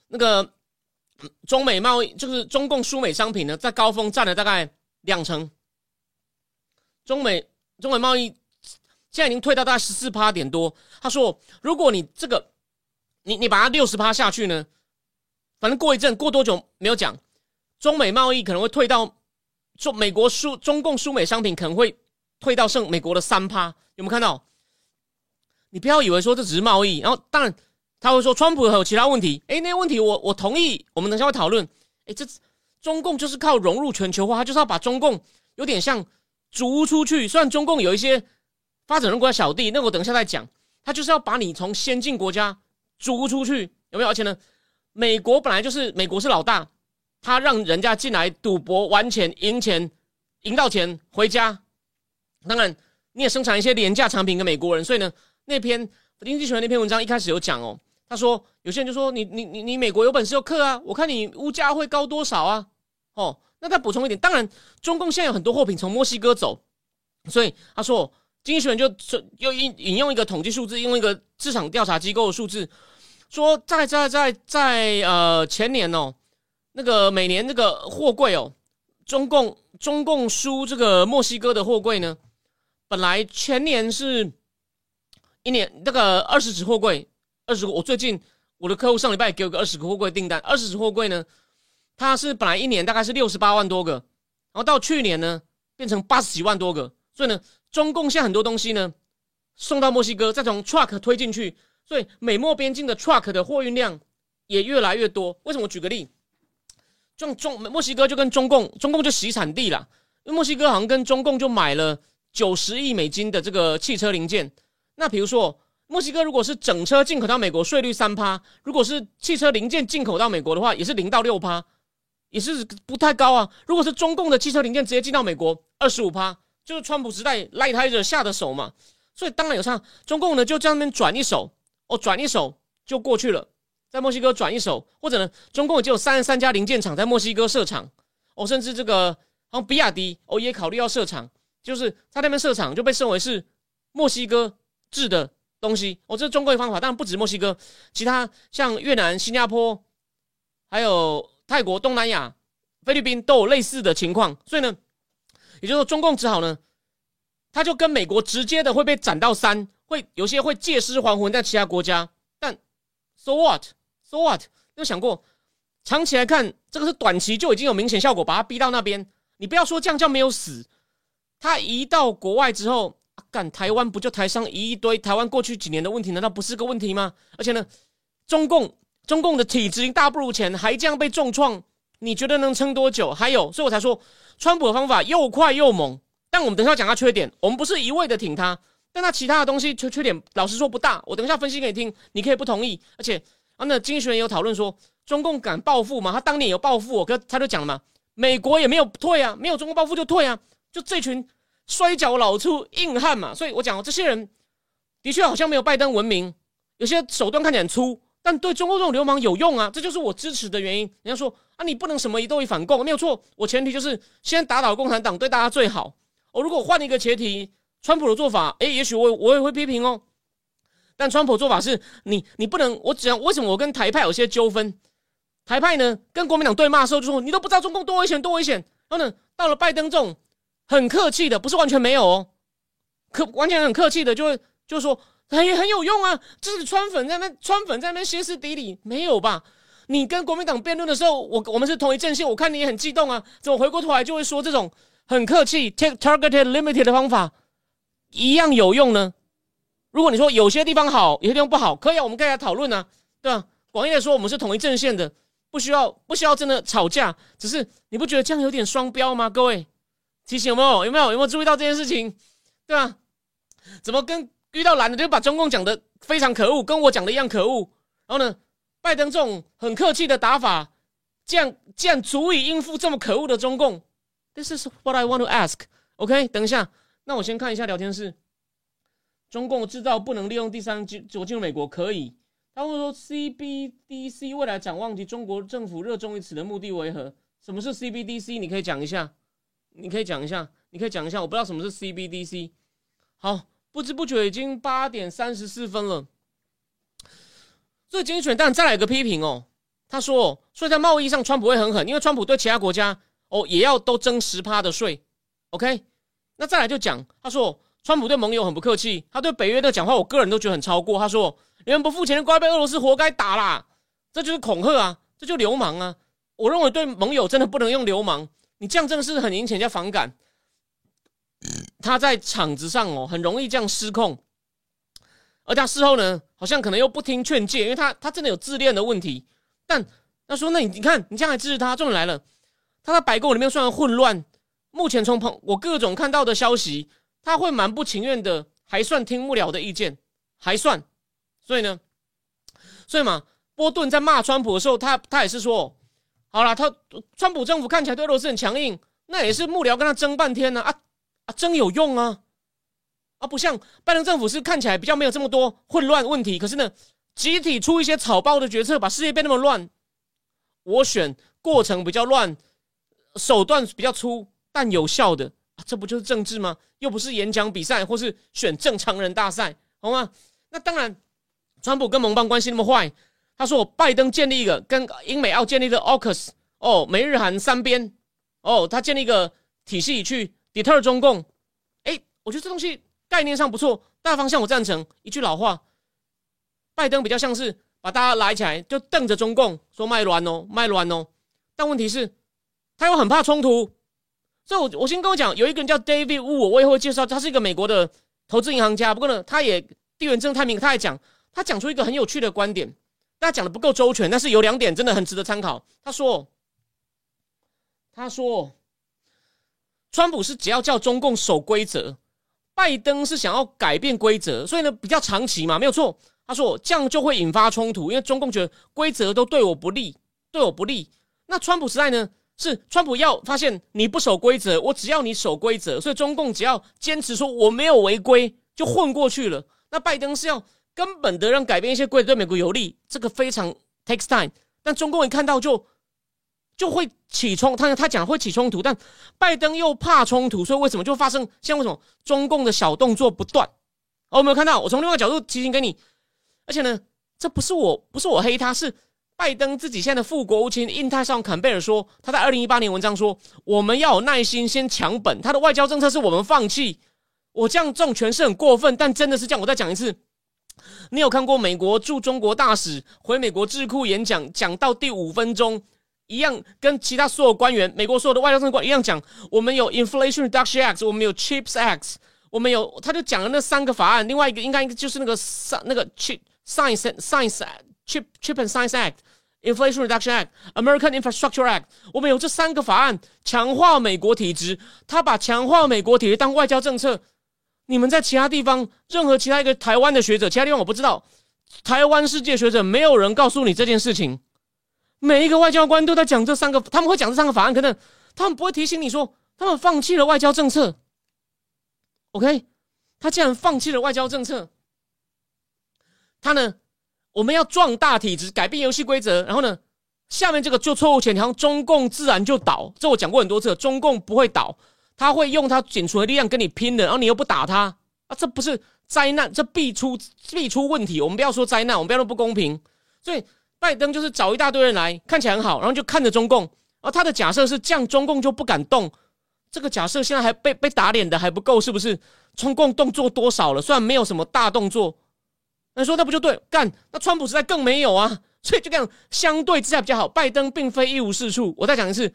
那个中美贸易就是中共输美商品呢，在高峰占了大概两成，中美中美贸易现在已经退到大概十四趴点多。他说，如果你这个你你把它六十趴下去呢？反正过一阵，过多久没有讲，中美贸易可能会退到中美国输中共输美商品可能会退到剩美国的三趴，有没有看到？你不要以为说这只是贸易，然后当然他会说川普还有其他问题，哎，那些问题我我同意，我们等下会讨论。哎，这中共就是靠融入全球化，他就是要把中共有点像逐出去。虽然中共有一些发展中国家小弟，那我等一下再讲，他就是要把你从先进国家逐出去，有没有？而且呢？美国本来就是美国是老大，他让人家进来赌博玩钱赢钱，赢到钱回家。当然，你也生产一些廉价产品给美国人，所以呢，那篇经济学那篇文章一开始有讲哦，他说有些人就说你你你你美国有本事就克啊，我看你物价会高多少啊？哦，那再补充一点，当然中共现在有很多货品从墨西哥走，所以他说经济学人就又引引用一个统计数字，用一个市场调查机构的数字。说在在在在呃前年哦，那个每年那个货柜哦，中共中共输这个墨西哥的货柜呢，本来前年是一年那个二十纸货柜，二十我最近我的客户上礼拜给我个二十个货柜订单，二十纸货柜呢，它是本来一年大概是六十八万多个，然后到去年呢变成八十几万多个，所以呢，中共现在很多东西呢送到墨西哥，再从 truck 推进去。所以美墨边境的 truck 的货运量也越来越多。为什么？举个例，中中墨西哥就跟中共，中共就洗产地了。因为墨西哥好像跟中共就买了九十亿美金的这个汽车零件。那比如说，墨西哥如果是整车进口到美国，税率三趴；如果是汽车零件进口到美国的话，也是零到六趴，也是不太高啊。如果是中共的汽车零件直接进到美国，二十五趴，就是川普时代赖台者下的手嘛。所以当然有差，中共呢就这样边转一手。哦，转一手就过去了，在墨西哥转一手，或者呢，中共已经有三十三家零件厂在墨西哥设厂，哦，甚至这个好像比亚迪哦也考虑要设厂，就是他那边设厂就被视为是墨西哥制的东西，哦，这是中国的方法，当然不止墨西哥，其他像越南、新加坡，还有泰国、东南亚、菲律宾都有类似的情况，所以呢，也就是说中共只好呢，他就跟美国直接的会被斩到三。会有些会借尸还魂在其他国家，但 so what？so what？有想过长期来看，这个是短期就已经有明显效果，把他逼到那边。你不要说这样叫没有死，他移到国外之后，干台湾不就台商移一堆？台湾过去几年的问题难道不是个问题吗？而且呢，中共中共的体质大不如前，还这样被重创，你觉得能撑多久？还有，所以我才说，川普的方法又快又猛。但我们等下讲他缺点，我们不是一味的挺他。但他其他的东西缺缺点，老实说不大。我等一下分析给你听，你可以不同意。而且啊，那经济学人有讨论说，中共敢报复吗？他当年有报复，我跟他就讲了嘛，美国也没有退啊，没有中国报复就退啊，就这群摔跤老粗硬汉嘛。所以我讲这些人的确好像没有拜登文明，有些手段看起来很粗，但对中国这种流氓有用啊，这就是我支持的原因。人家说啊，你不能什么一都以反共，没有错。我前提就是先打倒共产党，对大家最好。我如果换一个前提。川普的做法，哎，也许我我也会批评哦。但川普做法是你，你不能，我只要为什么我跟台派有些纠纷？台派呢跟国民党对骂的时候就说你都不知道中共多危险多危险。然后呢，到了拜登这种很客气的，不是完全没有哦，可完全很客气的，就会就说很很有用啊。这是川粉在那川粉在那歇斯底里，没有吧？你跟国民党辩论的时候，我我们是同一阵线，我看你也很激动啊。怎么回过头来就会说这种很客气 take targeted limited 的方法？一样有用呢。如果你说有些地方好，有些地方不好，可以啊，我们可以来讨论啊，对吧？广义的说，我们是统一阵线的，不需要不需要真的吵架，只是你不觉得这样有点双标吗？各位，提醒有没有？有没有？有没有注意到这件事情？对吧？怎么跟遇到蓝的就把中共讲的非常可恶，跟我讲的一样可恶？然后呢，拜登这种很客气的打法，这样这样足以应付这么可恶的中共？This is what I want to ask. OK，等一下。那我先看一下聊天室。中共制造不能利用第三进，我进入美国可以，他会说 CBDC 未来展望及中国政府热衷于此的目的为何？什么是 CBDC？你可以讲一下，你可以讲一下，你可以讲一下。我不知道什么是 CBDC。好，不知不觉已经八点三十四分了。最精选但再来一个批评哦。他说，所以在贸易上，川普会很狠，因为川普对其他国家哦也要都征十趴的税。OK，那再来就讲，他说，川普对盟友很不客气，他对北约的讲话，我个人都觉得很超过。他说，你们不付钱，乖被俄罗斯活该打啦，这就是恐吓啊，这就流氓啊。我认为对盟友真的不能用流氓，你这样真的是很引起人家反感。他在场子上哦，很容易这样失控，而他事后呢，好像可能又不听劝诫，因为他他真的有自恋的问题。但他说：“那你你看，你这样还支持他？重点来了，他在白宫里面虽然混乱，目前从朋我各种看到的消息，他会蛮不情愿的，还算听幕僚的意见，还算。所以呢，所以嘛，波顿在骂川普的时候，他他也是说。”好了，他川普政府看起来对俄罗斯很强硬，那也是幕僚跟他争半天呢啊啊，争有用啊啊，不像拜登政府是看起来比较没有这么多混乱问题，可是呢，集体出一些草包的决策，把世界变那么乱。我选过程比较乱，手段比较粗但有效的，这不就是政治吗？又不是演讲比赛或是选正常人大赛，好吗？那当然，川普跟盟邦关系那么坏。他说我：“拜登建立一个跟英美澳建立的 AUKUS 哦，美日韩三边哦，他建立一个体系去 deter 中共。哎，我觉得这东西概念上不错，大方向我赞成。一句老话，拜登比较像是把大家来起来，就瞪着中共说卖卵哦，卖卵哦。但问题是，他又很怕冲突。所以，我我先跟我讲，有一个人叫 David Wu，我以后会介绍，他是一个美国的投资银行家。不过呢，他也地缘政治太平，他还讲，他讲出一个很有趣的观点。”他讲的不够周全，但是有两点真的很值得参考。他说：“他说，川普是只要叫中共守规则，拜登是想要改变规则，所以呢比较长期嘛，没有错。他说这样就会引发冲突，因为中共觉得规则都对我不利，对我不利。那川普时代呢，是川普要发现你不守规则，我只要你守规则，所以中共只要坚持说我没有违规，就混过去了。那拜登是要。”根本的让改变一些规则对美国有利，这个非常 takes time。但中共一看到就就会起冲，他他讲会起冲突，但拜登又怕冲突，所以为什么就发生像为什么中共的小动作不断？哦，我没有看到，我从另外角度提醒给你。而且呢，这不是我不是我黑他，是拜登自己现在的副国务卿印太上坎贝尔说，他在二零一八年文章说，我们要有耐心，先抢本。他的外交政策是我们放弃。我这样这种诠释很过分，但真的是这样。我再讲一次。你有看过美国驻中国大使回美国智库演讲，讲到第五分钟，一样跟其他所有官员，美国所有的外交政官一样讲，我们有 Inflation Reduction Act，我们有 Chips Act，我们有，他就讲了那三个法案，另外一个应该就是那个上那个 Chip Science Science Chip Chip and Science Act，Inflation Reduction Act，American Infrastructure Act，我们有这三个法案，强化美国体制，他把强化美国体制当外交政策。你们在其他地方，任何其他一个台湾的学者，其他地方我不知道。台湾世界学者，没有人告诉你这件事情。每一个外交官都在讲这三个，他们会讲这三个法案，可能他们不会提醒你说，他们放弃了外交政策。OK，他竟然放弃了外交政策，他呢，我们要壮大体制，改变游戏规则，然后呢，下面这个就错误前条，中共自然就倒。这我讲过很多次，中共不会倒。他会用他仅存的力量跟你拼的，然后你又不打他啊，这不是灾难，这必出必出问题。我们不要说灾难，我们不要说不公平。所以拜登就是找一大堆人来，看起来很好，然后就看着中共。而他的假设是这样，中共就不敢动。这个假设现在还被被打脸的还不够，是不是？中共动作多少了？虽然没有什么大动作，那说那不就对？干，那川普时代更没有啊。[laughs] 所以就这样，相对之下比较好。拜登并非一无是处。我再讲一次。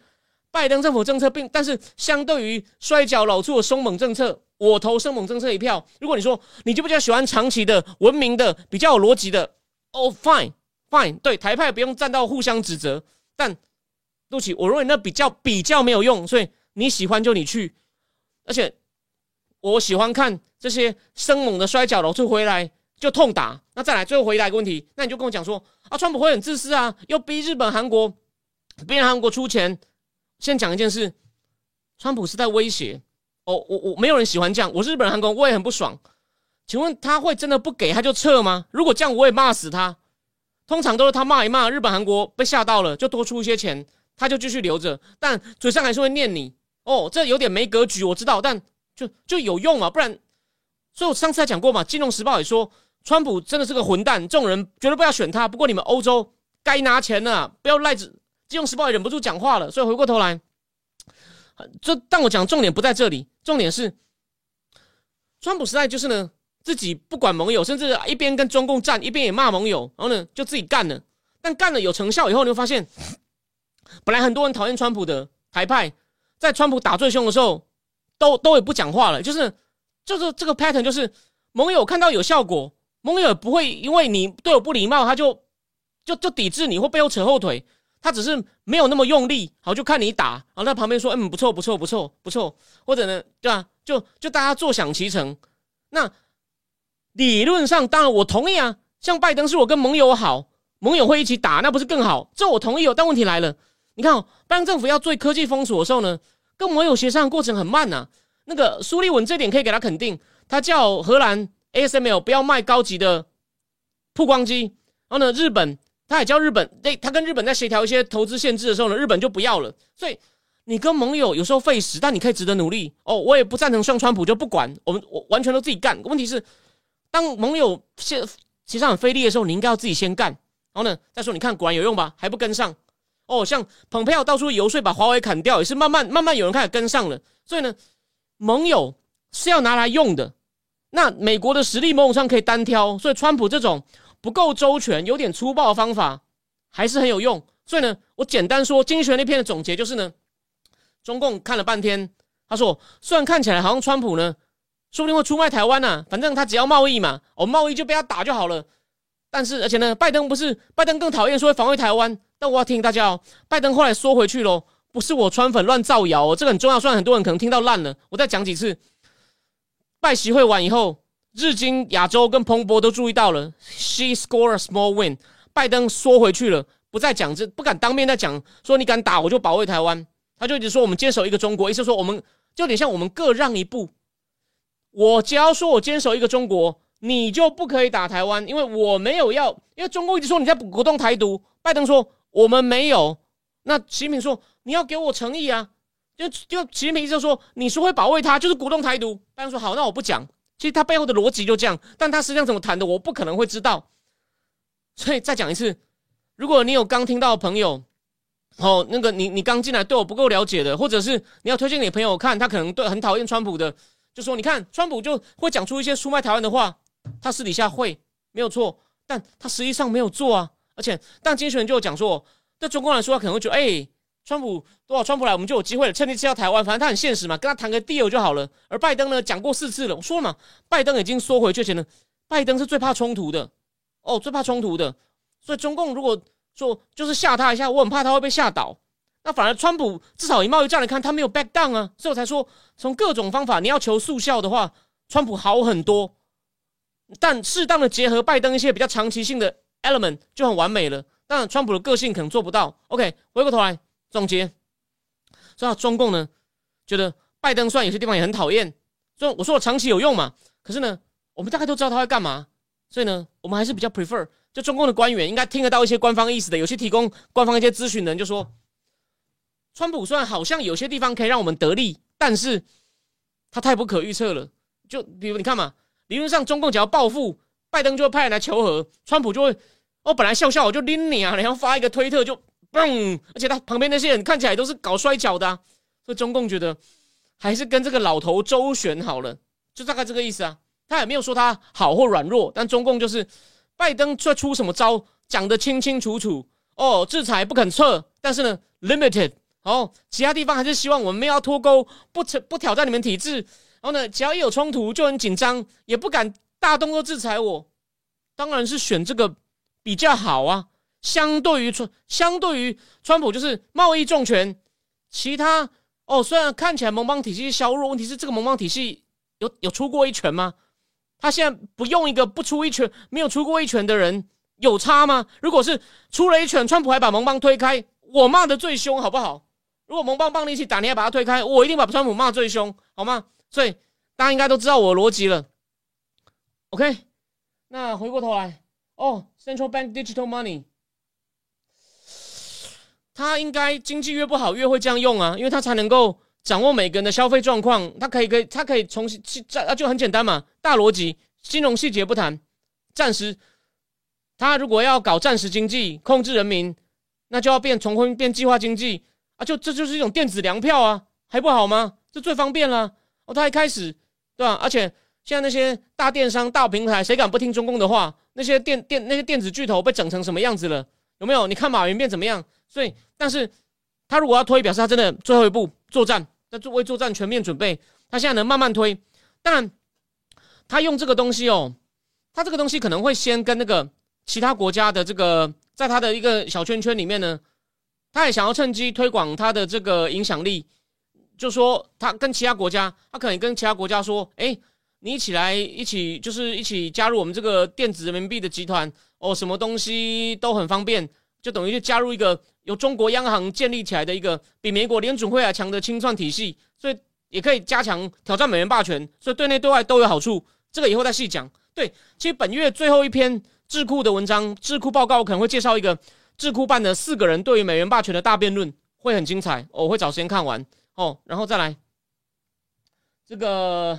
拜登政府政策并，但是相对于摔跤老粗的松猛政策，我投生猛政策一票。如果你说你就比较喜欢长期的、文明的、比较有逻辑的，哦，fine，fine，对，台派不用站到互相指责。但对不起，我认为那比较比较没有用，所以你喜欢就你去。而且我喜欢看这些生猛的摔跤老粗回来就痛打。那再来最后回答一个问题，那你就跟我讲说啊，川普会很自私啊，又逼日本、韩国，逼韩国出钱。先讲一件事，川普是在威胁哦，我我没有人喜欢这样，我是日本韩国，我也很不爽。请问他会真的不给他就撤吗？如果这样，我也骂死他。通常都是他骂一骂日本、韩国被吓到了，就多出一些钱，他就继续留着，但嘴上还是会念你哦，这有点没格局，我知道，但就就有用啊，不然，所以我上次还讲过嘛，《金融时报》也说，川普真的是个混蛋，这种人绝对不要选他。不过你们欧洲该拿钱了，不要赖着，《金融时报》也忍不住讲话了，所以回过头来，这但我讲重点不在这里，重点是。川普时代就是呢，自己不管盟友，甚至一边跟中共战，一边也骂盟友，然后呢就自己干了。但干了有成效以后，你会发现，本来很多人讨厌川普的台派，在川普打最凶的时候，都都也不讲话了。就是就是这个 pattern，就是盟友看到有效果，盟友不会因为你对我不礼貌，他就就就抵制你或背后扯后腿，他只是没有那么用力，好就看你打，然后在旁边说，嗯，不错不错不错不错，或者呢，对吧？就就大家坐享其成，那理论上当然我同意啊。像拜登是我跟盟友好，盟友会一起打，那不是更好？这我同意哦。但问题来了，你看哦，拜登政府要做科技封锁的时候呢，跟盟友协商过程很慢呐。那个苏利文这点可以给他肯定，他叫荷兰 ASML 不要卖高级的曝光机，然后呢，日本他也叫日本，对，他跟日本在协调一些投资限制的时候呢，日本就不要了，所以。你跟盟友有时候费时，但你可以值得努力哦。我也不赞成像川普就不管我们，我完全都自己干。问题是，当盟友现其实很费力的时候，你应该要自己先干。然后呢，再说你看果然有用吧？还不跟上哦。像蓬佩奥到处游说把华为砍掉，也是慢慢慢慢有人开始跟上了。所以呢，盟友是要拿来用的。那美国的实力某种上可以单挑，所以川普这种不够周全、有点粗暴的方法还是很有用。所以呢，我简单说，经济学那篇的总结就是呢。中共看了半天，他说：“虽然看起来好像川普呢，说不定会出卖台湾呢，反正他只要贸易嘛，哦，贸易就被他打就好了。但是，而且呢，拜登不是拜登更讨厌说防卫台湾。但我要提醒大家哦，拜登后来缩回去喽，不是我川粉乱造谣哦，这个很重要。虽然很多人可能听到烂了，我再讲几次。拜习会完以后，日经亚洲跟彭博都注意到了，She score a small win，拜登缩回去了，不再讲这，不敢当面再讲说你敢打我就保卫台湾。”他就一直说我们坚守一个中国，意思说我们就有点像我们各让一步。我只要说我坚守一个中国，你就不可以打台湾，因为我没有要，因为中国一直说你在鼓动台独。拜登说我们没有，那习近平说你要给我诚意啊，就就习近平就说你说会保卫他，就是鼓动台独。拜登说好，那我不讲。其实他背后的逻辑就这样，但他实际上怎么谈的，我不可能会知道。所以再讲一次，如果你有刚听到的朋友。哦，那个你你刚进来对我不够了解的，或者是你要推荐给朋友看，他可能对很讨厌川普的，就说你看川普就会讲出一些出卖台湾的话，他私底下会没有错，但他实际上没有做啊。而且，但经济学人就讲说，对中国来说，他可能会觉得，哎，川普多少川普来，我们就有机会了，趁机吃掉台湾，反正他很现实嘛，跟他谈个 deal 就好了。而拜登呢，讲过四次了，我说了嘛，拜登已经缩回去前了，拜登是最怕冲突的，哦，最怕冲突的，所以中共如果。说就是吓他一下，我很怕他会被吓倒。那反而川普至少以贸易战来看，他没有 back down 啊，所以我才说从各种方法你要求速效的话，川普好很多。但适当的结合拜登一些比较长期性的 element 就很完美了。当然，川普的个性可能做不到。OK，回过头来总结，所以中共呢觉得拜登虽然有些地方也很讨厌，所以我说我长期有用嘛。可是呢，我们大概都知道他会干嘛，所以呢，我们还是比较 prefer。就中共的官员应该听得到一些官方意思的，有些提供官方一些咨询的人就说，川普虽然好像有些地方可以让我们得利，但是他太不可预测了。就比如你看嘛，理论上中共只要报复，拜登就会派人来求和，川普就会哦，本来笑笑我就拎你啊，然后发一个推特就嘣，而且他旁边那些人看起来都是搞摔跤的，所以中共觉得还是跟这个老头周旋好了，就大概这个意思啊。他也没有说他好或软弱，但中共就是。拜登再出什么招，讲得清清楚楚哦，制裁不肯撤，但是呢，limited 哦，其他地方还是希望我们要脱钩，不不挑战你们体制，然后呢，只要一有冲突就很紧张，也不敢大动作制裁我，当然是选这个比较好啊。相对于川，相对于川普就是贸易重拳，其他哦，虽然看起来盟邦体系削弱，问题是这个盟邦体系有有出过一拳吗？他现在不用一个不出一拳、没有出过一拳的人有差吗？如果是出了一拳，川普还把盟邦推开，我骂的最凶，好不好？如果盟邦帮你一起打，你还把他推开，我一定把川普骂最凶，好吗？所以大家应该都知道我的逻辑了。OK，那回过头来哦，Central Bank Digital Money，他应该经济越不好越会这样用啊，因为他才能够掌握每个人的消费状况，他可以可以他可以重新去啊就很简单嘛，大逻辑，金融细节不谈，暂时他如果要搞暂时经济，控制人民，那就要变重婚变计划经济啊，就这就是一种电子粮票啊，还不好吗？这最方便了哦，他一开始对吧？而且现在那些大电商、大平台，谁敢不听中共的话？那些电电那些电子巨头被整成什么样子了？有没有？你看马云变怎么样？所以，但是他如果要推，表示他真的最后一步作战，在做为作战全面准备。他现在能慢慢推，当然，他用这个东西哦，他这个东西可能会先跟那个其他国家的这个，在他的一个小圈圈里面呢，他也想要趁机推广他的这个影响力。就说他跟其他国家，他可能跟其他国家说：“哎，你一起来，一起就是一起加入我们这个电子人民币的集团哦，什么东西都很方便，就等于就加入一个由中国央行建立起来的一个比美国联准会还强的清算体系，所以也可以加强挑战美元霸权，所以对内对外都有好处。这个以后再细讲。对，其实本月最后一篇智库的文章，智库报告可能会介绍一个智库办的四个人对于美元霸权的大辩论，会很精彩，我会找时间看完。”哦，然后再来，这个，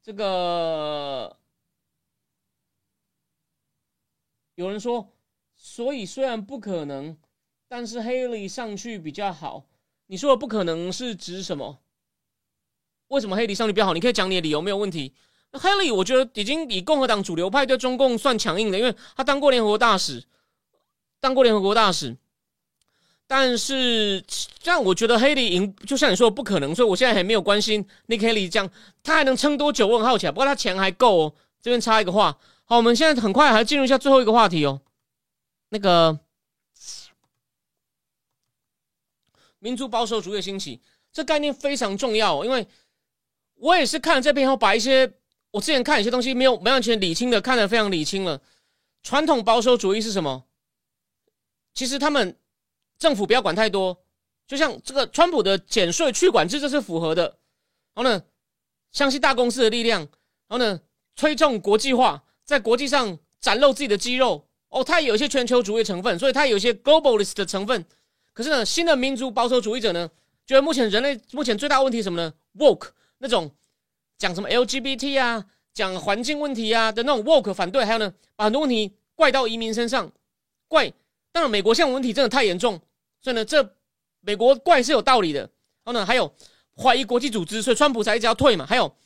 这个，有人说，所以虽然不可能，但是 Haley 上去比较好。你说的不可能是指什么？为什么 Haley 上去比较好？你可以讲你的理由，没有问题。Haley 我觉得已经以共和党主流派对中共算强硬的，因为他当过联合国大使，当过联合国大使。但是这样，我觉得黑利赢，就像你说的不可能，所以我现在还没有关心 Nick Haley 这样，他还能撑多久？我很好奇。不过他钱还够哦。这边插一个话，好，我们现在很快还进入一下最后一个话题哦。那个民族保守主义兴起，这概念非常重要，因为我也是看了这篇后，把一些我之前看一些东西没有没完全理清的，看得非常理清了。传统保守主义是什么？其实他们。政府不要管太多，就像这个川普的减税去管制，这是符合的。然后呢，相信大公司的力量，然后呢，推动国际化，在国际上展露自己的肌肉。哦，它有一些全球主义成分，所以它有一些 globalist 的成分。可是呢，新的民族保守主义者呢，觉得目前人类目前最大问题什么呢？woke 那种讲什么 LGBT 啊，讲环境问题啊的那种 woke 反对，还有呢，把很多问题怪到移民身上，怪。当然，美国现在问题真的太严重。所以呢，这美国怪是有道理的。然后呢，还有怀疑国际组织，所以川普才一直要退嘛。还有，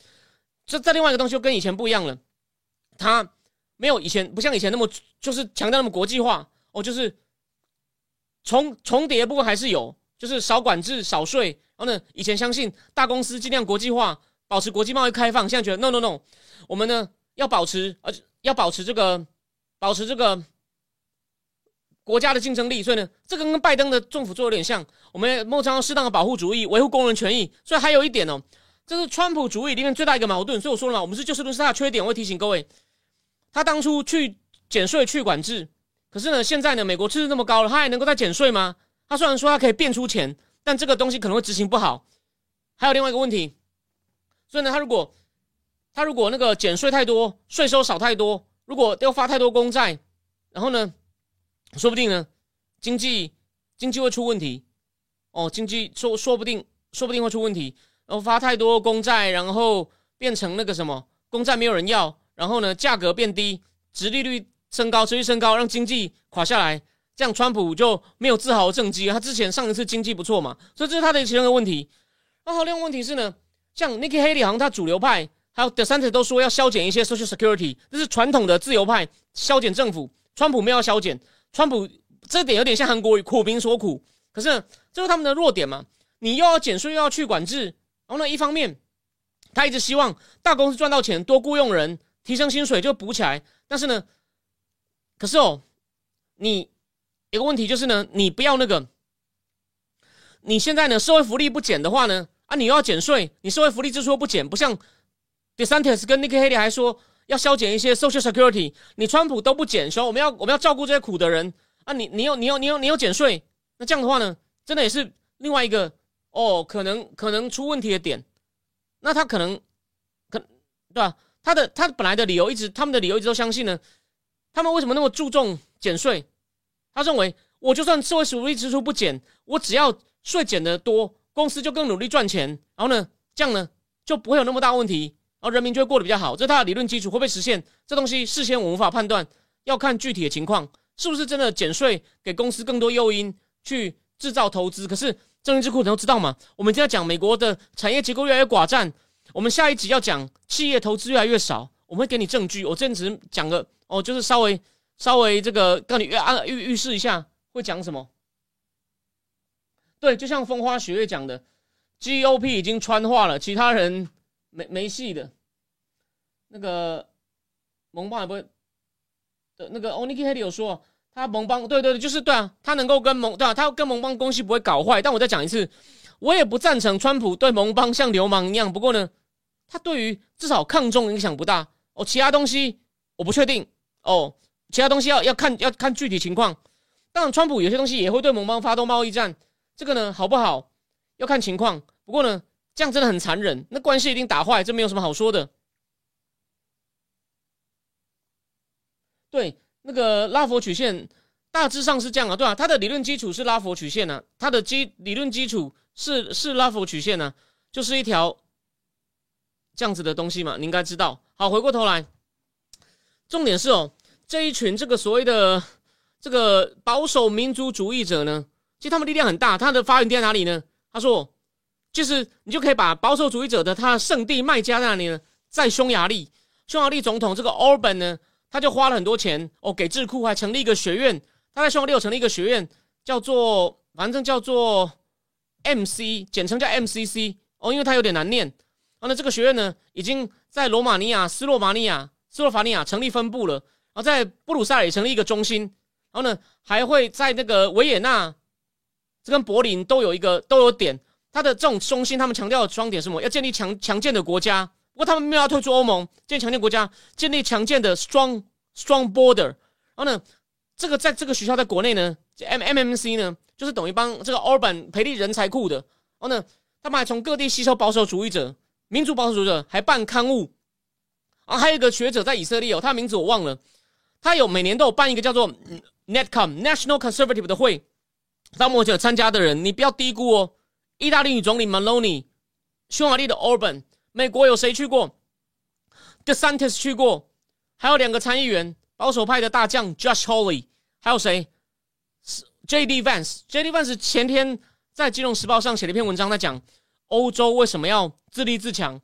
这这另外一个东西就跟以前不一样了，他没有以前不像以前那么就是强调那么国际化哦，就是重重叠部分还是有，就是少管制、少税。然后呢，以前相信大公司尽量国际化，保持国际贸易开放，现在觉得 no no no，我们呢要保持，而且要保持这个，保持这个。国家的竞争力，所以呢，这个跟拜登的政府做有点像。我们莫常要适当的保护主义，维护工人权益。所以还有一点哦，这是川普主义里面最大一个矛盾。所以我说了嘛，我们是就事论事，他的缺点我会提醒各位。他当初去减税、去管制，可是呢，现在呢，美国赤字那么高了，他还能够再减税吗？他虽然说他可以变出钱，但这个东西可能会执行不好。还有另外一个问题，所以呢，他如果他如果那个减税太多，税收少太多，如果要发太多公债，然后呢？说不定呢，经济经济会出问题哦，经济说说不定说不定会出问题，然后发太多公债，然后变成那个什么公债没有人要，然后呢价格变低，殖利率升高，持续升高，让经济垮下来，这样川普就没有自豪的政绩。他之前上一次经济不错嘛，所以这是他的其中一个问题。那还有另外问题是呢，像 Nikki Haley 好像他主流派，还有 DeSantis 都说要削减一些 Social Security，这是传统的自由派削减政府，川普没有削减。川普这点有点像韩国苦民所苦，可是这是他们的弱点嘛？你又要减税又要去管制，然后呢，一方面他一直希望大公司赚到钱，多雇佣人，提升薪水就补起来。但是呢，可是哦，你有个问题就是呢，你不要那个，你现在呢社会福利不减的话呢，啊，你又要减税，你社会福利支出不减，不像 DeSantis 跟 Nikki Haley 还说。要削减一些 Social Security，你川普都不减，说我们要我们要照顾这些苦的人啊！你你有你有你有你有减税，那这样的话呢，真的也是另外一个哦，可能可能出问题的点。那他可能可对吧？他的他本来的理由一直他们的理由一直都相信呢，他们为什么那么注重减税？他认为，我就算社会福利支出不减，我只要税减的多，公司就更努力赚钱，然后呢，这样呢就不会有那么大问题，然后人民就会过得比较好。这是他的理论基础，会不会实现？这东西事先我无法判断，要看具体的情况，是不是真的减税给公司更多诱因去制造投资？可是政治智库能都知道吗？我们今天讲美国的产业结构越来越寡占，我们下一集要讲企业投资越来越少，我们会给你证据。我这只讲个哦，就是稍微。稍微这个让你预预预示一下会讲什么？对，就像风花雪月讲的，GOP 已经川化了，其他人没没戏的。那个盟邦也不会的，那个 Oniki h e d 有说，他盟邦对对对，就是对啊，他能够跟盟对啊，他跟盟邦关系不会搞坏。但我再讲一次，我也不赞成川普对盟邦像流氓一样。不过呢，他对于至少抗中影响不大哦，其他东西我不确定哦。其他东西要要看要看具体情况，当然，川普有些东西也会对盟邦发动贸易战，这个呢好不好？要看情况。不过呢，这样真的很残忍，那关系一定打坏，这没有什么好说的。对，那个拉佛曲线大致上是这样啊，对啊，它的理论基础是拉佛曲线呢，它的基理论基础是是拉佛曲线呢，就是一条这样子的东西嘛，你应该知道。好，回过头来，重点是哦。这一群这个所谓的这个保守民族主义者呢，其实他们力量很大。他的发源地在哪里呢？他说，就是你就可以把保守主义者的他的圣地麦加在哪里呢？在匈牙利。匈牙利总统这个 Orban 呢，他就花了很多钱哦，给智库还成立一个学院。他在匈牙利有成立一个学院，叫做反正叫做 MC，简称叫 MCC 哦，因为它有点难念。那，这个学院呢，已经在罗马尼亚、斯洛伐尼亚、斯洛伐尼亚成立分部了。然后在布鲁塞尔也成立一个中心，然后呢还会在那个维也纳，这跟柏林都有一个都有点。它的这种中心，他们强调的双点是什么？要建立强强健的国家。不过他们没有要退出欧盟，建立强健国家，建立强健的 strong strong border。然后呢，这个在这个学校在国内呢，M M M C 呢，就是等于帮这个 Orban 培力人才库的。然后呢，他们还从各地吸收保守主义者、民主保守者，还办刊物。啊，还有一个学者在以色列哦，他的名字我忘了。他有每年都有办一个叫做 NetCom National Conservative 的会，到目前参加的人，你不要低估哦。意大利女总理 Maloney，匈牙利的 Orban，美国有谁去过？DeSantis 去过，还有两个参议员，保守派的大将 Josh Hawley，还有谁？JD Vance，JD Vance 前天在《金融时报》上写了一篇文章，在讲欧洲为什么要自立自强，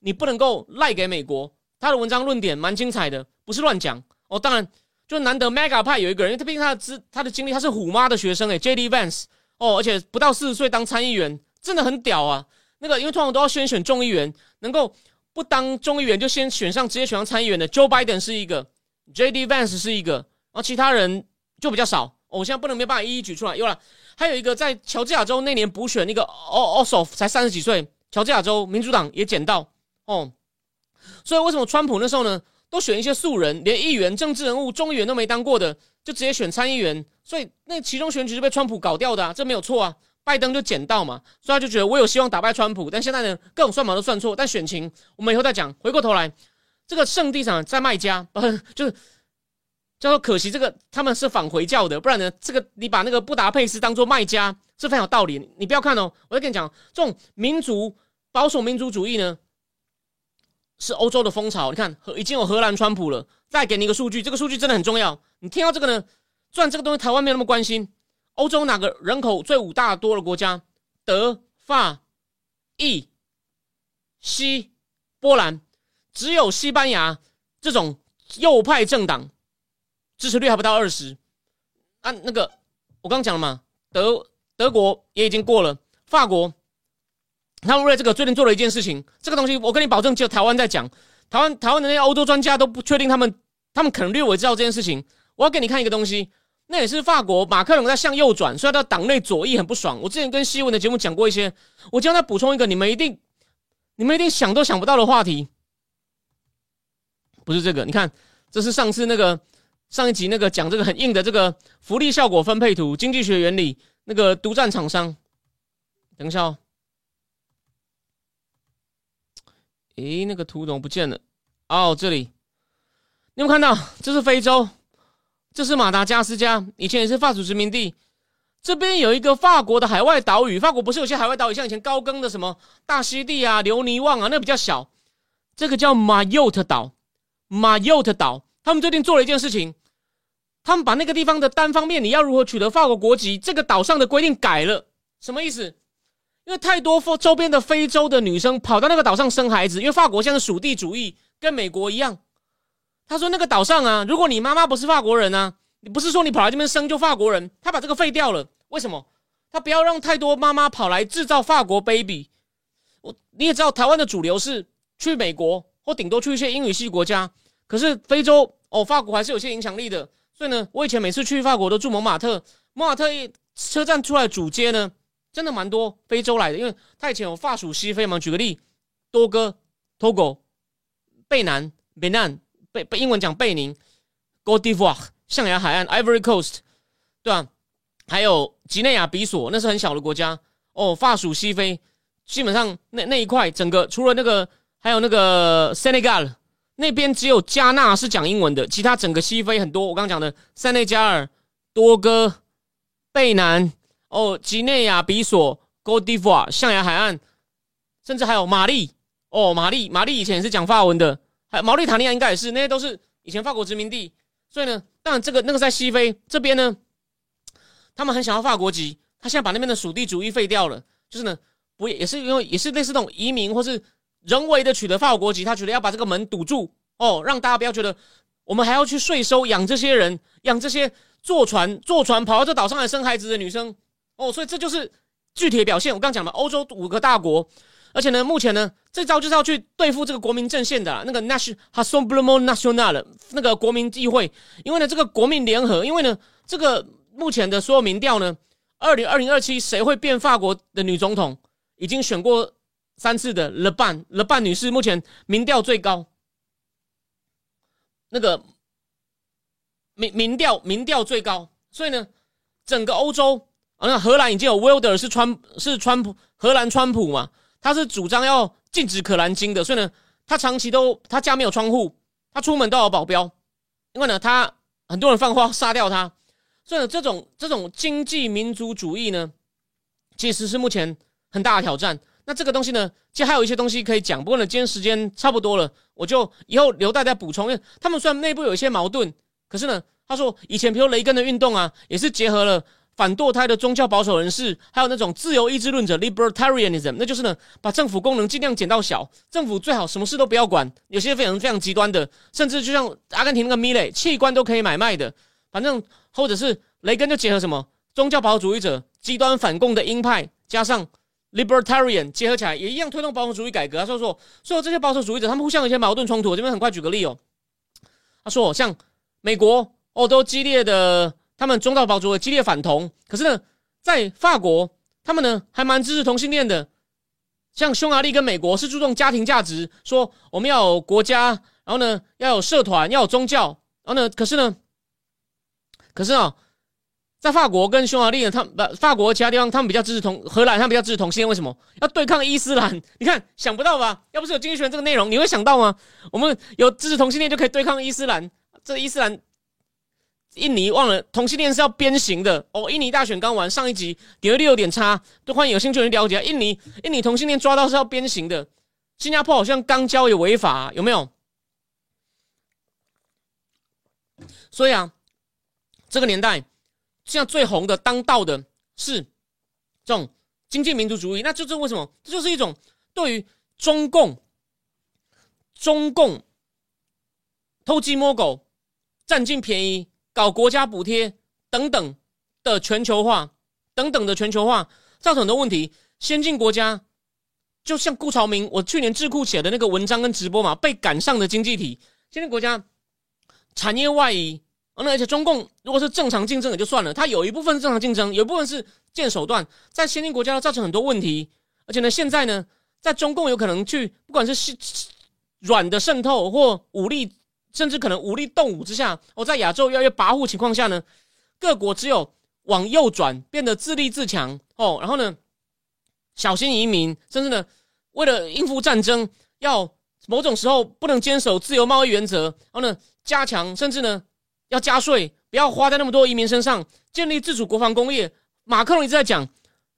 你不能够赖给美国。他的文章论点蛮精彩的，不是乱讲。哦，当然，就难得 Mega 派有一个人，因为他毕竟他的资他的经历，他是虎妈的学生诶 j d Vance 哦，而且不到四十岁当参议员，真的很屌啊。那个因为通常都要先选众议员，能够不当众议员就先选上直接选上参议员的，Joe Biden 是一个，J D Vance 是一个，然后其他人就比较少。我现在不能没办法一一举出来。有了，还有一个在乔治亚州那年补选那个 O Ossoff 才三十几岁，乔治亚州民主党也捡到哦。所以为什么川普那时候呢？都选一些素人，连议员、政治人物、众议员都没当过的，就直接选参议员。所以那其中选举是被川普搞掉的啊，这没有错啊。拜登就捡到嘛，所以他就觉得我有希望打败川普。但现在呢，各种算法都算错。但选情我们以后再讲。回过头来，这个圣地上在卖家，[laughs] 就是叫做可惜，这个他们是反回教的，不然呢，这个你把那个布达佩斯当做卖家是非常有道理。你不要看哦，我在跟你讲，这种民族保守民族主义呢。是欧洲的风潮，你看，已经有荷兰川普了。再给你一个数据，这个数据真的很重要。你听到这个呢？虽然这个东西台湾没有那么关心，欧洲哪个人口最五大多的国家？德、法、意、西、波兰，只有西班牙这种右派政党支持率还不到二十。按那个我刚讲了嘛，德德国也已经过了，法国。他们为了这个最近做了一件事情，这个东西我跟你保证，只有台湾在讲。台湾台湾的那些欧洲专家都不确定，他们他们可能略微知道这件事情。我要给你看一个东西，那也是法国马克龙在向右转，所以他党内左翼很不爽。我之前跟西文的节目讲过一些，我将再补充一个，你们一定你们一定想都想不到的话题，不是这个。你看，这是上次那个上一集那个讲这个很硬的这个福利效果分配图经济学原理那个独占厂商。等一下哦。诶，那个图怎么不见了？哦，这里，你有看到？这是非洲这是马达加斯加，以前也是法属殖民地。这边有一个法国的海外岛屿，法国不是有些海外岛屿，像以前高更的什么大溪地啊、留尼旺啊，那比较小。这个叫马尤特岛，马尤特岛，他们最近做了一件事情，他们把那个地方的单方面你要如何取得法国国籍这个岛上的规定改了，什么意思？因为太多周边的非洲的女生跑到那个岛上生孩子，因为法国现在属地主义，跟美国一样。他说那个岛上啊，如果你妈妈不是法国人啊，你不是说你跑来这边生就法国人，他把这个废掉了。为什么？他不要让太多妈妈跑来制造法国 baby。我你也知道，台湾的主流是。去美国或顶多去一些英语系国家，可是非洲哦，法国还是有些影响力的。所以呢，我以前每次去法国都住蒙马特，蒙马特车站出来主街呢，真的蛮多非洲来的，因为他以前有法属西非嘛。举个例，多哥、Togo、贝南、贝南、贝贝英文讲贝宁、Côte d'Ivoire、象牙海岸、Ivory Coast，对吧？还有吉内亚比索，那是很小的国家哦，法属西非，基本上那那一块整个除了那个。还有那个 Senegal 那边只有加纳是讲英文的，其他整个西非很多。我刚刚讲的塞内加尔、多哥、贝南、哦，吉内亚比索、Côte d'Ivoire、象牙海岸，甚至还有马利哦，马利马利以前也是讲法文的，还有毛利塔尼亚应该也是，那些都是以前法国殖民地。所以呢，当然这个那个在西非这边呢，他们很想要法国籍，他现在把那边的属地主义废掉了，就是呢，不也是因为也是类似那种移民或是。人为的取得法国国籍，他觉得要把这个门堵住哦，让大家不要觉得我们还要去税收养这些人，养这些坐船坐船跑到这岛上来生孩子的女生哦，所以这就是具体的表现。我刚讲了欧洲五个大国，而且呢，目前呢，这招就是要去对付这个国民阵线的那个 National Assemblement National 那个国民议会，因为呢，这个国民联合，因为呢，这个目前的所有民调呢，二零二零二七谁会变法国的女总统，已经选过。三次的 Le Ban，Le Ban 女士目前民调最高，那个民民调民调最高，所以呢，整个欧洲啊，那荷兰已经有 Wilder 是川是川普荷兰川普嘛，他是主张要禁止可兰经的，所以呢，他长期都他家没有窗户，他出门都有保镖，因为呢，他很多人放话杀掉他，所以呢，这种这种经济民族主义呢，其实是目前很大的挑战。那这个东西呢，其实还有一些东西可以讲，不过呢，今天时间差不多了，我就以后留大家补充。因为他们虽然内部有一些矛盾，可是呢，他说以前比如雷根的运动啊，也是结合了反堕胎的宗教保守人士，还有那种自由意志论者 （libertarianism），那就是呢，把政府功能尽量减到小，政府最好什么事都不要管。有些非常非常极端的，甚至就像阿根廷那个米雷，器官都可以买卖的。反正或者是雷根就结合什么宗教保守主义者、极端反共的鹰派，加上。Libertarian 结合起来也一样推动保守主义改革。他说说，所以这些保守主义者他们互相有一些矛盾冲突。我这边很快举个例哦。他说，像美国哦都激烈的，他们中道保守的激烈反同。可是呢，在法国，他们呢还蛮支持同性恋的。像匈牙利跟美国是注重家庭价值，说我们要有国家，然后呢要有社团，要有宗教。然后呢，可是呢，可是啊。在法国跟匈牙利呢，他不法国其他地方，他们比较支持同荷兰，他们比较支持同性恋。为什么要对抗伊斯兰？你看想不到吧？要不是有经济学这个内容，你会想到吗？我们有支持同性恋就可以对抗伊斯兰。这伊斯兰，印尼忘了同性恋是要鞭刑的哦。印尼大选刚完，上一集点阅率有点差，都欢迎有兴趣的人了解。印尼印尼同性恋抓到是要鞭刑的。新加坡好像肛交也违法，有没有？所以啊，这个年代。现在最红的、当道的是这种经济民族主义，那这是为什么？这就是一种对于中共、中共偷鸡摸狗、占尽便宜、搞国家补贴等等的全球化等等的全球化造成很多问题。先进国家就像顾朝明，我去年智库写的那个文章跟直播嘛，被赶上的经济体，先进国家产业外移。而且中共如果是正常竞争也就算了，它有一部分正常竞争，有一部分是建手段，在先进国家造成很多问题。而且呢，现在呢，在中共有可能去，不管是软的渗透或武力，甚至可能武力动武之下，哦，在亚洲越来越跋扈情况下呢，各国只有往右转，变得自立自强哦。然后呢，小心移民，甚至呢，为了应付战争，要某种时候不能坚守自由贸易原则，然后呢，加强甚至呢。要加税，不要花在那么多移民身上，建立自主国防工业。马克龙一直在讲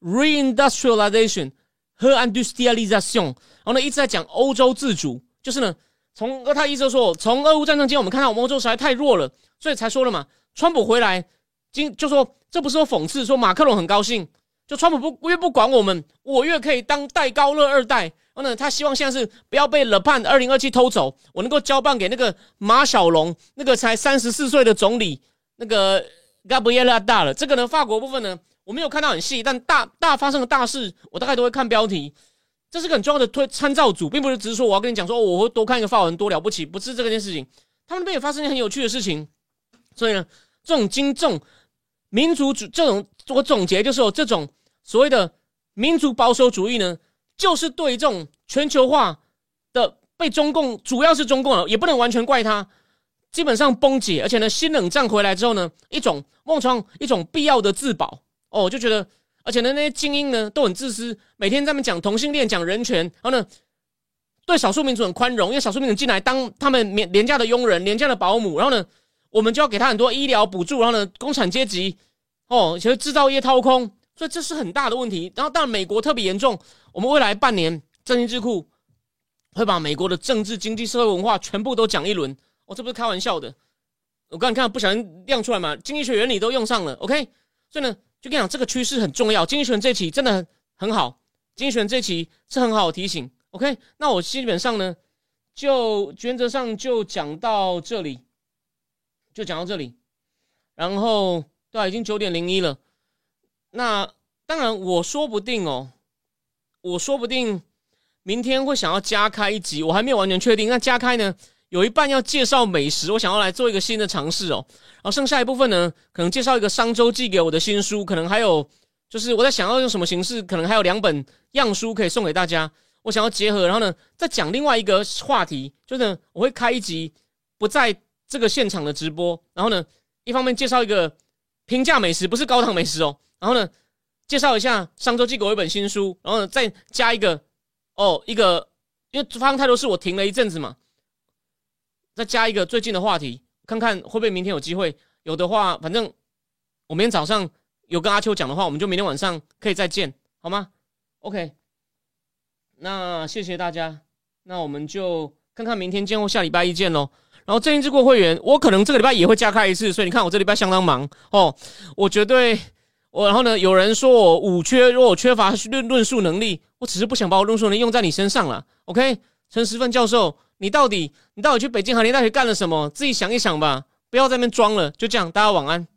reindustrialization 和 industrialization，然后呢一直在讲欧洲自主，就是呢从他意思说，从俄乌战争间我们看到我们欧洲实在太弱了，所以才说了嘛，川普回来，今就说这不是说讽刺，说马克龙很高兴。就川普不越不管我们，我越可以当戴高乐二代。然后呢，他希望现在是不要被勒潘二零二七偷走，我能够交棒给那个马小龙，那个才三十四岁的总理，那个 Gabriela 大了。这个呢，法国部分呢，我没有看到很细，但大大发生的大事，我大概都会看标题。这是个很重要的推参照组，并不是只是说我要跟你讲说，我会多看一个法文多了不起，不是这个件事情。他们那边也发生一件很有趣的事情，所以呢，这种精重民族主这种，我总结就是说这种。所谓的民族保守主义呢，就是对这种全球化的被中共，主要是中共了，也不能完全怪他，基本上崩解，而且呢，新冷战回来之后呢，一种梦创一种必要的自保哦，就觉得，而且呢，那些精英呢都很自私，每天在那讲同性恋、讲人权，然后呢，对少数民族很宽容，因为少数民族进来当他们廉廉价的佣人、廉价的保姆，然后呢，我们就要给他很多医疗补助，然后呢，工产阶级哦，其实制造业掏空。所以这是很大的问题。然后，当然美国特别严重。我们未来半年，政经智库会把美国的政治、经济、社会、文化全部都讲一轮。哦，这不是开玩笑的。我刚才看不小心亮出来嘛，经济学原理都用上了。OK，所以呢，就跟你讲，这个趋势很重要。经济学这期真的很很好，经济学这期是很好的提醒。OK，那我基本上呢，就原则上就讲到这里，就讲到这里。然后，对啊，已经九点零一了。那当然，我说不定哦，我说不定明天会想要加开一集，我还没有完全确定。那加开呢，有一半要介绍美食，我想要来做一个新的尝试哦。然后剩下一部分呢，可能介绍一个商周寄给我的新书，可能还有就是我在想要用什么形式，可能还有两本样书可以送给大家。我想要结合，然后呢，再讲另外一个话题，就是我会开一集不在这个现场的直播，然后呢，一方面介绍一个平价美食，不是高档美食哦。然后呢，介绍一下上周寄给我一本新书，然后再加一个哦一个，因为发生太多事，我停了一阵子嘛，再加一个最近的话题，看看会不会明天有机会，有的话，反正我明天早上有跟阿秋讲的话，我们就明天晚上可以再见，好吗？OK，那谢谢大家，那我们就看看明天见或下礼拜一见喽。然后正义之过会员，我可能这个礼拜也会加开一次，所以你看我这礼拜相当忙哦，我绝对。我然后呢？有人说我五缺，如果我缺乏论论述能力，我只是不想把我论述能力用在你身上了。OK，陈时奋教授，你到底你到底去北京航天大学干了什么？自己想一想吧，不要在那边装了。就这样，大家晚安。